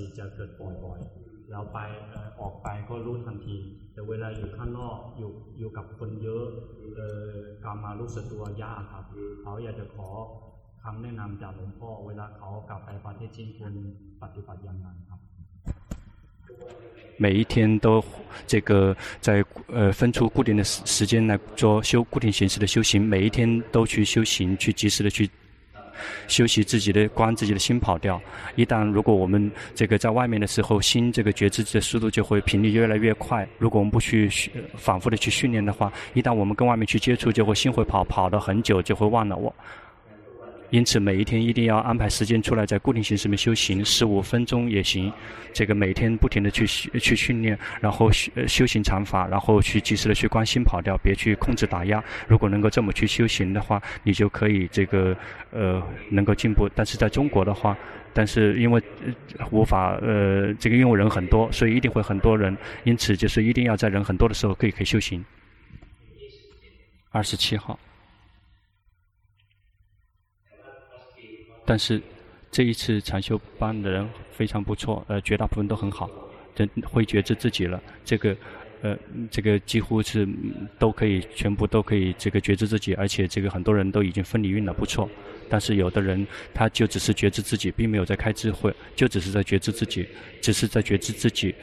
สึกสติจะเกิดบ่อยๆแล้วไปเอ่อออกไปก็รู้ทันที แต่เวลาอยู่ข้างนอกอยู่อยู่กับคนเยอะเอ่อการมารู้สึกตัวยากครับเขาอยากจะขอคำแนะนำจากหลวงพ่อ เวลาเขากลับไปประเทศจีนควรปฏิบัติอย่างไรครับ 每一天都这个在呃分出固定的时时间来做修固定形式的修行，每一天都去修行，去及时的去 休息自己的关自己的心跑掉。一旦如果我们这个在外面的时候，心这个觉知的速度就会频率越来越快。如果我们不去反复的去训练的话，一旦我们跟外面去接触，就会心会跑，跑了很久就会忘了我。因此，每一天一定要安排时间出来，在固定形式里面修行，十五分钟也行。这个每天不停的去去训练，然后修修行禅法，然后去及时的去观心跑掉，别去控制打压。如果能够这么去修行的话，你就可以这个呃能够进步。但是在中国的话，但是因为无法呃这个因为人很多，所以一定会很多人。因此，就是一定要在人很多的时候可以可以修行。二十七号。但是这一次禅修班的人非常不错，呃，绝大部分都很好。真会觉知自己了。这个，呃，这个几乎是都可以全部都可以这个觉知自己，而且这个很多人都已经分离运了，不错。但是有的人他就只是觉知自己，并没有在开智慧，就只是在觉知自己，只是在觉知自己，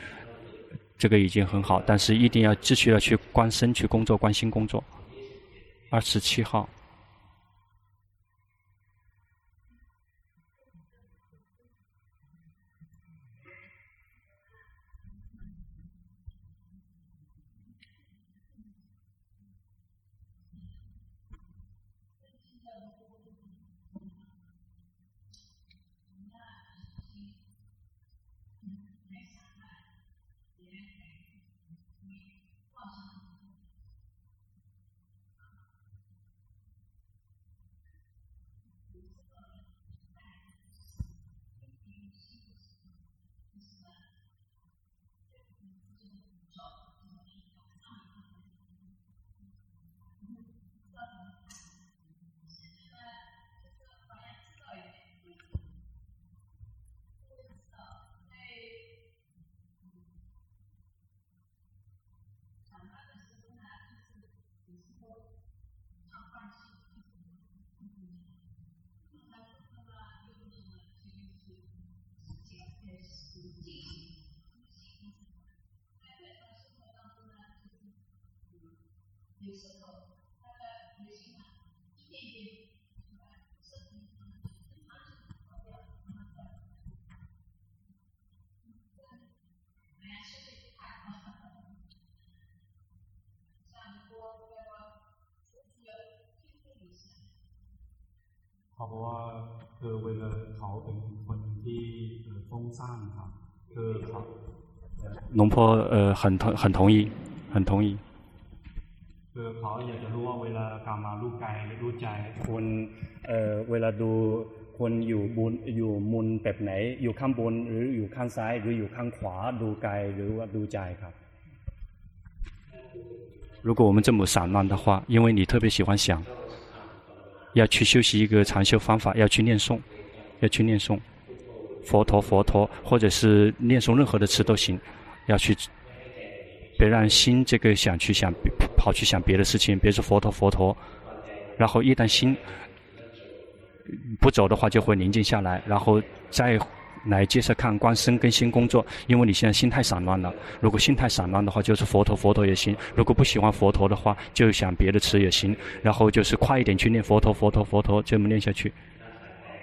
这个已经很好。但是一定要继续要去观身去工作，观心工作。二十七号。ฟุ้งซ่านครับคือเขา龙婆呃很同很同意很同意คือเขาอยากจะรู้ว่าเวลากามารู้กายรู้ใจควรเอ่อเวลาดูควรอยู่บนอยู่มุนแบบไหน อยู่ข้างบนหรืออยู่ข้างซ้าย หรืออยู่ข้างขวาดูกายหรือว่าดูใจครับ如果我们这么散乱的话，因为你特别喜欢想。要去修习一个禅修方法，要去念诵，要去念诵， 佛陀佛陀，或者是念诵任何的词都行，要去，别让心这个想去想，跑去想别的事情，别说佛陀佛陀，然后一旦心不走的话，就会宁静下来，然后再。来接着看观身跟心工作，因为你现在心太散乱了。如果心太散乱的话，就是佛陀佛陀也行；如果不喜欢佛陀的话，就想别的词也行。然后就是快一点去念佛陀佛陀佛陀，这么念下去。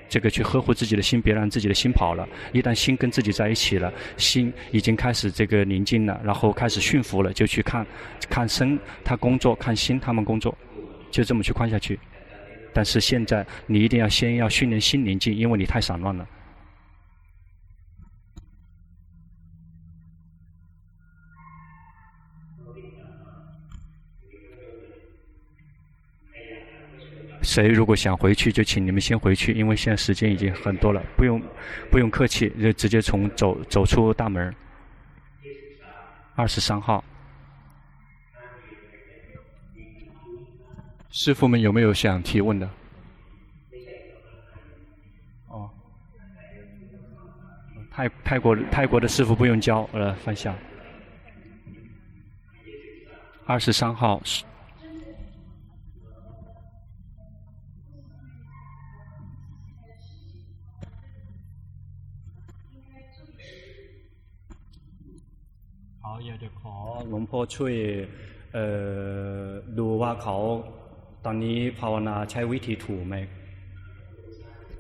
这个去呵护自己的心，别让自己的心跑了。一旦心跟自己在一起了，心已经开始这个宁静了，然后开始驯服了，就去看，看身他工作，看心他们工作，就这么去看下去。但是现在你一定要先要训练心宁静，因为你太散乱了。谁如果想回去，就请你们先回去，因为现在时间已经很多了，不用，不用客气，就直接从走走出大门。二十三号，师傅们有没有想提问的？哦，泰泰国泰国的师傅不用教，呃，放下。二十三号หลวงพ่อช่วยดูว่าเขาตอนนี้ภาวนาใช้วิธีถูกไหม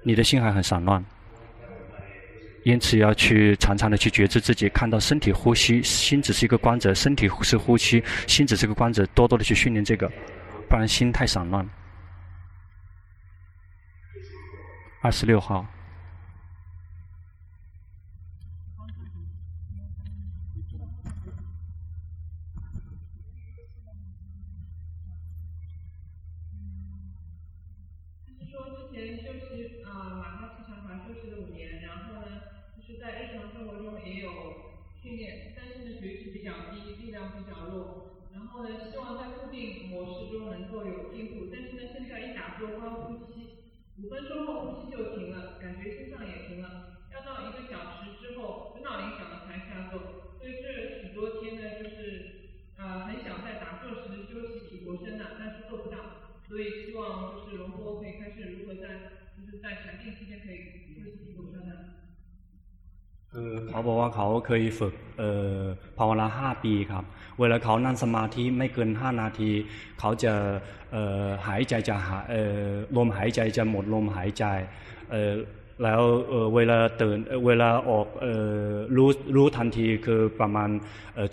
你的心还很散乱，因此要去常常的去觉知自己，看到身体呼吸，心只是一个观者，身体是呼吸，心只是个观者，多多的去训练这个，不然心太散乱。二十六号。 คือเขาบอกว่าเขาเคยฝึกเภาวนาห้าปีครับ เวลาเขานั่งสมาธิไม่เกินห้านาที เขาจะหายใจจะหาลมหายใจจะหมดลมหายใจแล้วเวลาตื่นเวลาออกรู้รู้ทันทีคือประมาณ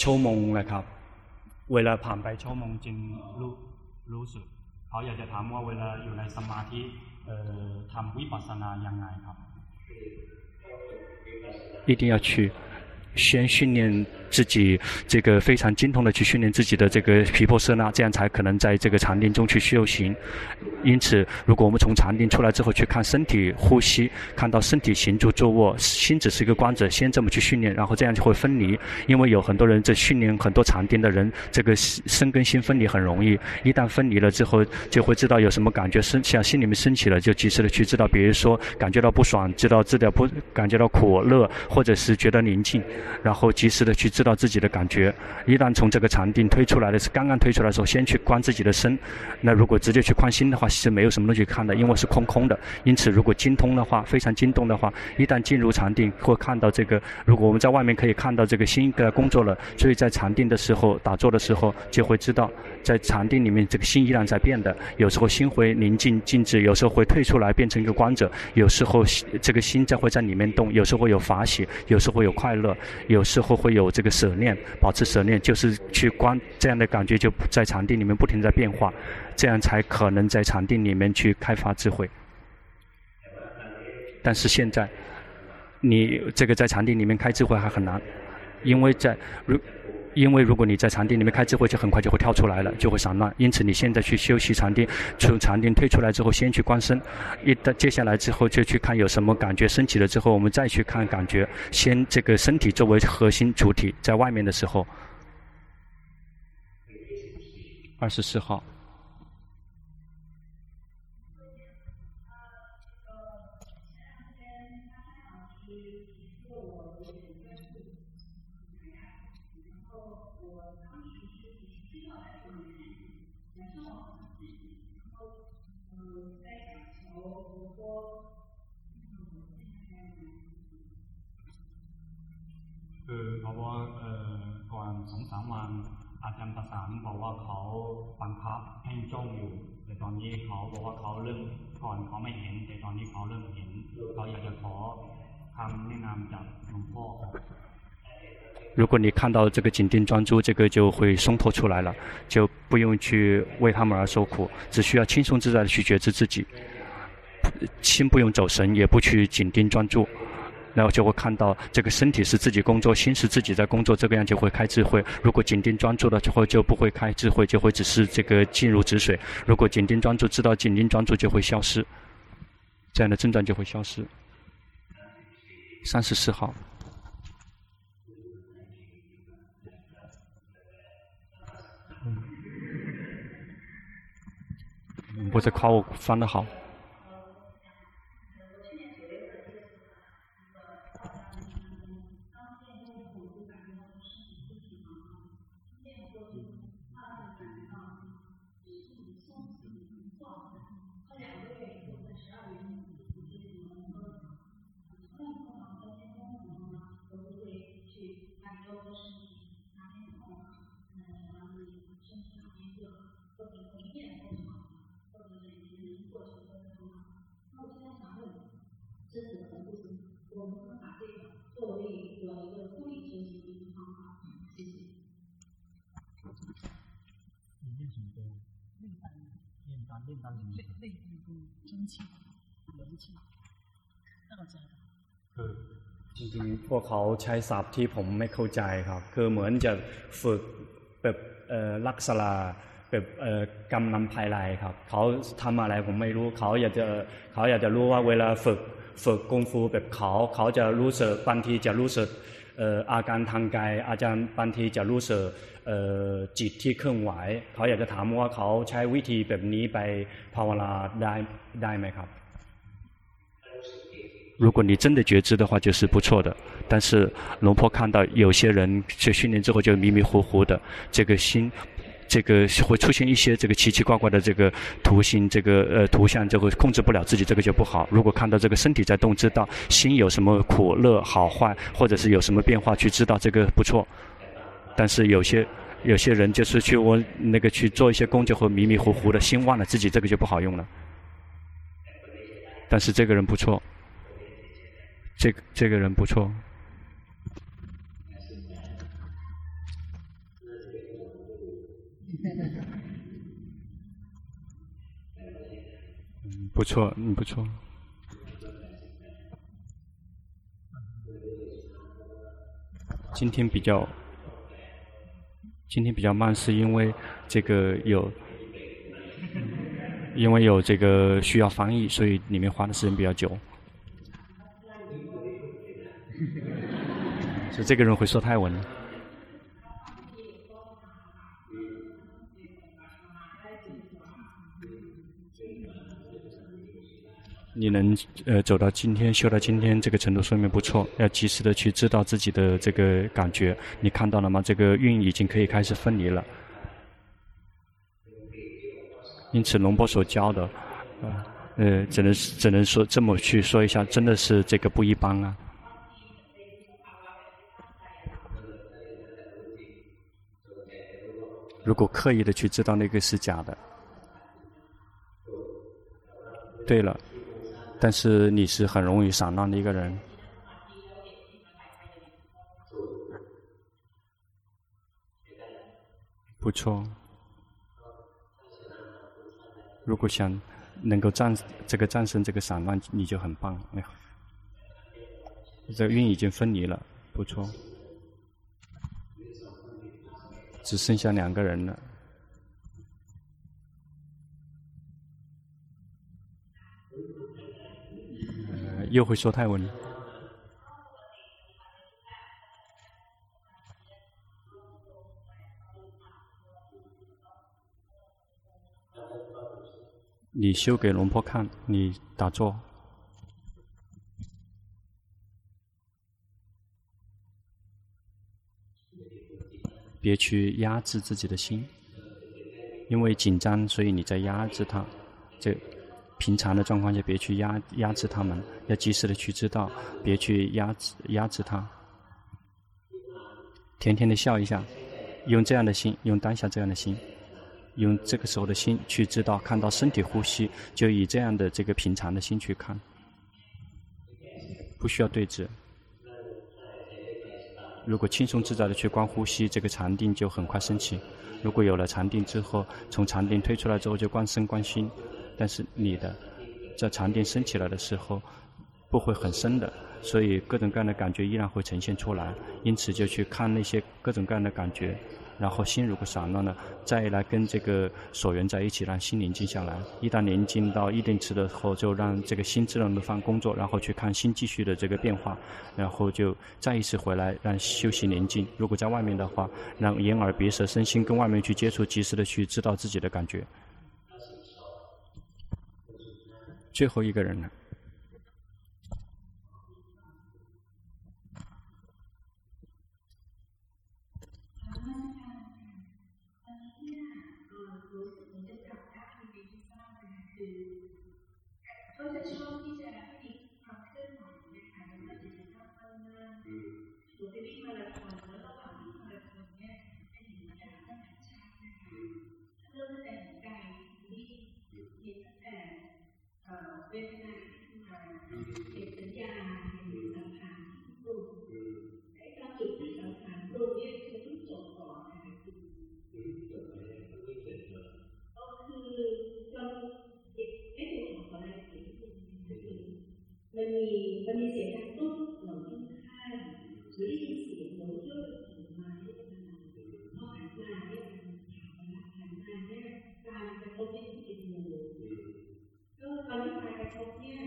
ชั่วโมงนะครับ เวลาผ่านไปชั่วโมงจึงรู้รู้สึก เขาอยากจะถามว่าเวลาอยู่ในสมาธิ ทำวิปัสสนายังไงครับ一定要去先训练 自己，这个非常精通的去训练自己的这个毗婆舍那，这样才可能在这个禅定中去修行。因此，如果我们从禅定出来之后去看身体呼吸，看到身体行住坐卧，心只是一个观者，先这么去训练，然后这样就会分离。因为有很多人在训练很多禅定的人，这个身跟心分离很容易。一旦分离了之后，就会知道有什么感觉升，像心里面升起了，就及时的去知道，比如说感觉到不爽，知道知道不感觉到苦乐，或者是觉得宁静，然后及时的去知知道自己的感觉。一旦从这个禅定推出来的是刚刚推出来的时候，先去观自己的身。那如果直接去观心的话，是没有什么东西看的，因为是空空的。因此，如果精通的话，非常精通的话，一旦进入禅定，会看到这个。如果我们在外面可以看到这个心在工作了，所以在禅定的时候打坐的时候，就会知道在禅定里面这个心依然在变的。有时候心会宁静静止，有时候会退出来变成一个观者。有时候这个心在会在里面动，有时候会有法喜，有时候会有快乐，有时候会有这个舍念，保持舍念就是去观这样的感觉，就在禅定里面不停在变化。这样才可能在禅定里面去开发智慧。但是现在，你这个在禅定里面开智慧还很难，因为在如因为如果你在禅定里面开智慧，就很快就会跳出来了，就会散乱。因此你现在去休息禅定，从禅定退出来之后，先去观身，一旦接下来之后就去看有什么感觉升起了之后，我们再去看感觉。先这个身体作为核心主体，在外面的时候，二十四号。อาจารย์ประสานบอกว่าเขาบังคับให้จ้องอยู่ แต่ตอนนี้เขาบอกว่าเขาเริ่มก่อนเขาไม่เห็น แต่ตอนนี้เขาเริ่มเห็น เขาอยากจะขอคำแนะนำจากหลวงพ่อครับ如果你看到这个紧盯专注，这个就会松脱出来了，就不用去为他们而受苦，只需要轻松自在的去觉知自己，心不用走神，也不去紧盯专注。 然后就会看到这个身体是自己工作，心是自己在工作，这个样就会开智慧。如果紧盯专注了之后就不会开智慧，就会只是这个进入止水。如果紧盯专注，知道紧盯专注就会消失，这样的症状就会消失。三十四号，嗯，不是夸我翻的好。 จริงๆพวกเขาใช้ศัพท์ที่ผมไม่เข้าใจครับ คือเหมือนจะฝึกแบบลักษณะแบบกำนำภายในครับ เขาทำอะไรผมไม่รู้เขาอยากจะเขาอยากจะรู้ว่าเวลาฝึกฝึกกงฟูแบบเขา เขาจะรู้สึกบางทีจะรู้สึก อาการทางกาย อาจารย์บางทีจะรู้สึกจิตที่เคลื่อนไหว เขาอยากจะถามว่าเขาใช้วิธีแบบนี้ไปภาวนาได้ได้ไหมครับ 如果你真的觉知的话，就是不错的。但是龙婆看到有些人去训练之后就迷迷糊糊的，这个心， 这个会出现一些这个奇奇怪怪的这个图形，这个呃图像就会控制不了自己，这个就不好。如果看到这个身体在动，知道心有什么苦乐好坏，或者是有什么变化，去知道这个不错。但是有些有些人就是去我那个去做一些工就会迷迷糊糊的心忘了自己，这个就不好用了。但是这个人不错。这个这个人不错，嗯，不错，嗯，不错。今天比较，今天比较慢，是因为这个有，因为有这个需要翻译，所以里面花的时间比较久。所以这个人会说泰文。能呃走到今天，修到今天这个程度，说明不错。要及时的去知道自己的这个感觉。你看到了吗？这个运已经可以开始分离了。因此，龙波所教的，呃，只能只能说这么去说一下，真的是这个不一般啊。如果刻意的去知道那个是假的，对了，但是你是很容易散乱的一个人，不错。如果想能够战这个战胜这个散乱，你就很棒。哎呀，这个蕴已经分离了，不错。只剩下两个人了。又会说泰文。你修给龙婆看，你打坐。别去压制自己的心，因为紧张，所以你在压制它。这平常的状况下，别去压压制他们，要及时的去知道，别去压制压制它。甜甜的笑一下，用这样的心，用当下这样的心，用这个时候的心去知道，看到身体呼吸，就以这样的这个平常的心去看，不需要对峙。如果轻松自在的去观呼吸，这个禅定就很快升起。如果有了禅定之后，从禅定退出来之后就观身观心，但是你的在禅定升起来的时候不会很深的，所以各种各样的感觉依然会呈现出来。因此就去看那些各种各样的感觉。然后心如果散乱了，再来跟这个所缘在一起，让心宁静下来。一旦宁静到一定值的时候，就让这个心自然的放工作，然后去看心继续的这个变化，然后就再一次回来让休息宁静。如果在外面的话，让眼耳鼻舌身心跟外面去接触，及时的去知道自己的感觉。最后一个人呢。ะมีเสียงดังตุ๊บหลงที่ข้างหรือได้ยินเสียงหลงเที่ยวกับกิ่งไม้พอหันมาเนี่ยหันมาเนี่ยการกระทบที่เป็นมือก็การที่การกระทบเนี่ย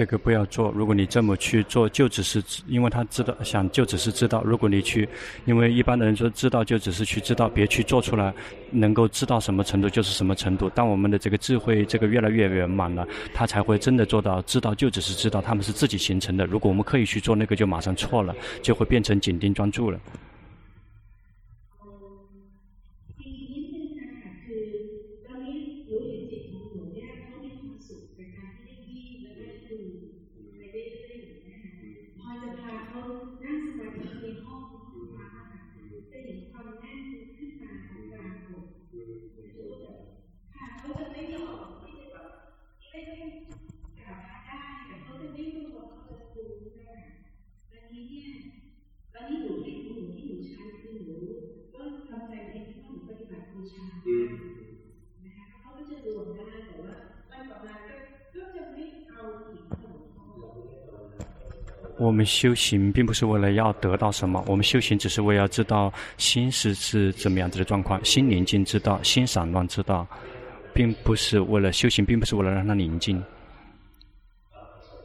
这个不要做。如果你这么去做，就只是因为他知道想，就只是知道。如果你去，因为一般的人说知道就只是去知道，别去做出来，能够知道什么程度就是什么程度。当我们的这个智慧这个越来越圆满了，他才会真的做到知道就只是知道，他们是自己形成的。如果我们刻意去做那个，就马上错了，就会变成紧盯专注了。我们修行并不是为了要得到什么，我们修行只是为了知道心是是怎么样子的状况，心宁静知道，心散乱知道，并不是为了修行，并不是为了让它宁静，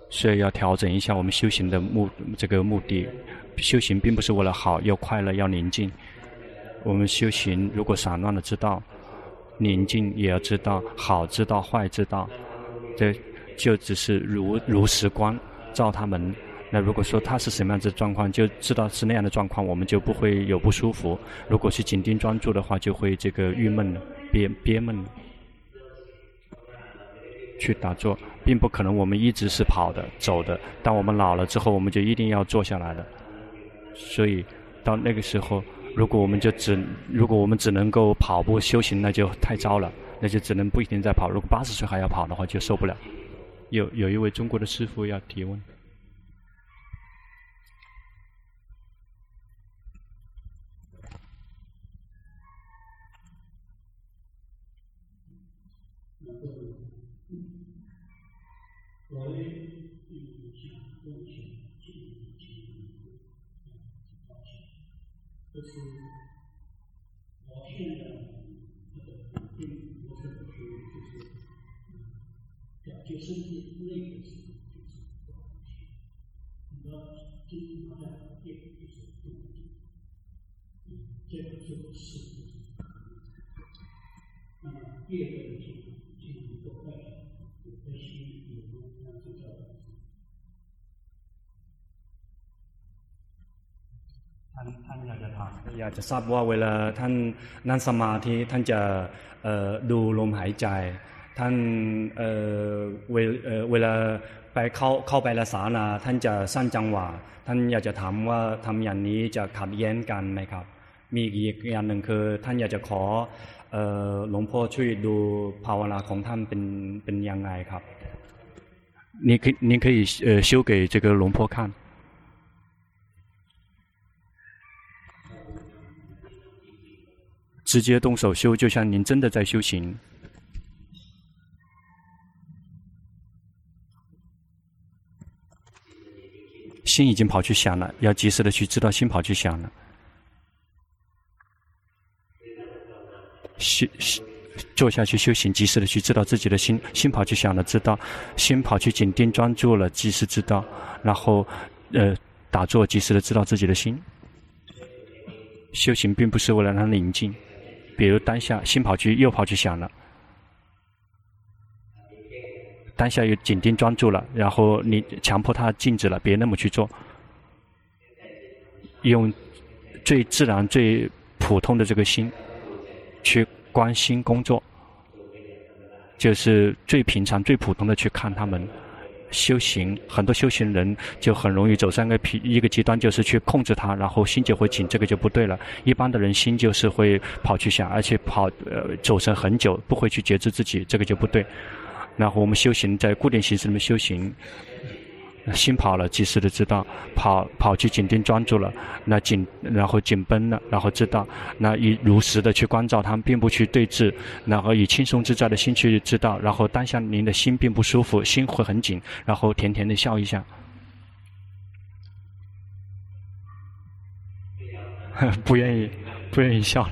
所以要调整一下我们修行的目这个目的。修行并不是为了好，要快乐，要宁静。我们修行如果散乱的知道，宁静也要知道，好知道，坏知道，这就只是如如实观照他们。那如果说他是什么样子状况，就知道是那样的状况，我们就不会有不舒服。如果是紧盯专注的话，就会这个郁闷了、憋憋闷。去打坐，并不可能我们一直是跑的、走的。当我们老了之后，我们就一定要坐下来的。所以到那个时候，如果我们就只如果我们只能够跑步修行，那就太糟了，那就只能不一定再跑。如果八十岁还要跑的话，就受不了。有有一位中国的师傅要提问。我呢，嗯，想问请请请抱歉，就是我现在这个并不是不是就是感觉身体累的时候就是不好气，你要经常在练就是动静，嗯，这个是不是就是可以？那么第二个 อยากจะทราบว่าเวลาท่านนั่งสมาธิท่านจะดูลมหายใจ ท่านเวเวลาไปเข้าเข้าไปละสานาท่านจะสร้างจังหวะ ท่านอยากจะถามว่าทำอย่างนี้จะขัดแย้งกันไหมครับ มีอีกอย่างหนึ่งคือ ท่านอยากจะขอหลวงพ่อช่วยดูภาวนาของท่านเป็นเป็นยังไงครับ您可您可以呃修给这个龙婆看。 直接动手修，就像您真的在修行。心已经跑去想了，要及时的去知道心跑去想了。修修坐下去修行，及时的去知道自己的心，心跑去想了，知道心跑去紧盯专注了，及时知道，然后呃打坐，及时的知道自己的心。修行并不是为了让宁静。比如当下心跑去又跑去想了，当下又紧盯专注了，然后你强迫他静止了，别那么去做，用最自然、最普通的这个心去观心工作，就是最平常、最普通的去看他们。修行，很多修行人就很容易走上个一个极端，就是去控制他，然后心就会紧，这个就不对了。一般的人心就是会跑去想，而且跑呃走神很久，不会去觉知自己，这个就不对。然后我们修行在固定形式里面修行。心跑了，及时的知道，跑跑去紧盯专注了，那紧然后紧绷了，然后知道，那以如实的去关照他们，并不去对峙，然后以轻松自在的心去知道，然后当下您的心并不舒服，心会很紧，然后甜甜的笑一下，不愿意，不愿意笑。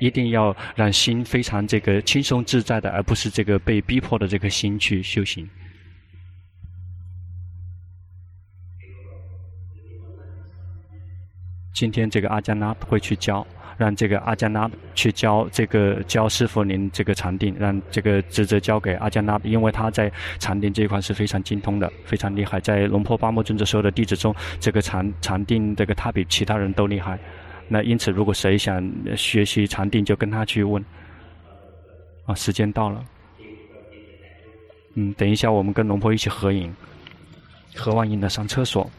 一定要让心非常这个轻松自在的，而不是这个被逼迫的这个心去修行。今天这个阿加那会去教，让这个阿加那去教这个教师傅您这个禅定，让这个职责交给阿加那，因为他在禅定这一块是非常精通的，非常厉害。在龙坡巴木尊者所有的弟子中，这个禅禅定这个他比其他人都厉害。那因此，如果谁想学习禅定，就跟他去问。啊，时间到了。嗯，等一下，我们跟龙婆一起合影，合完影了上厕所。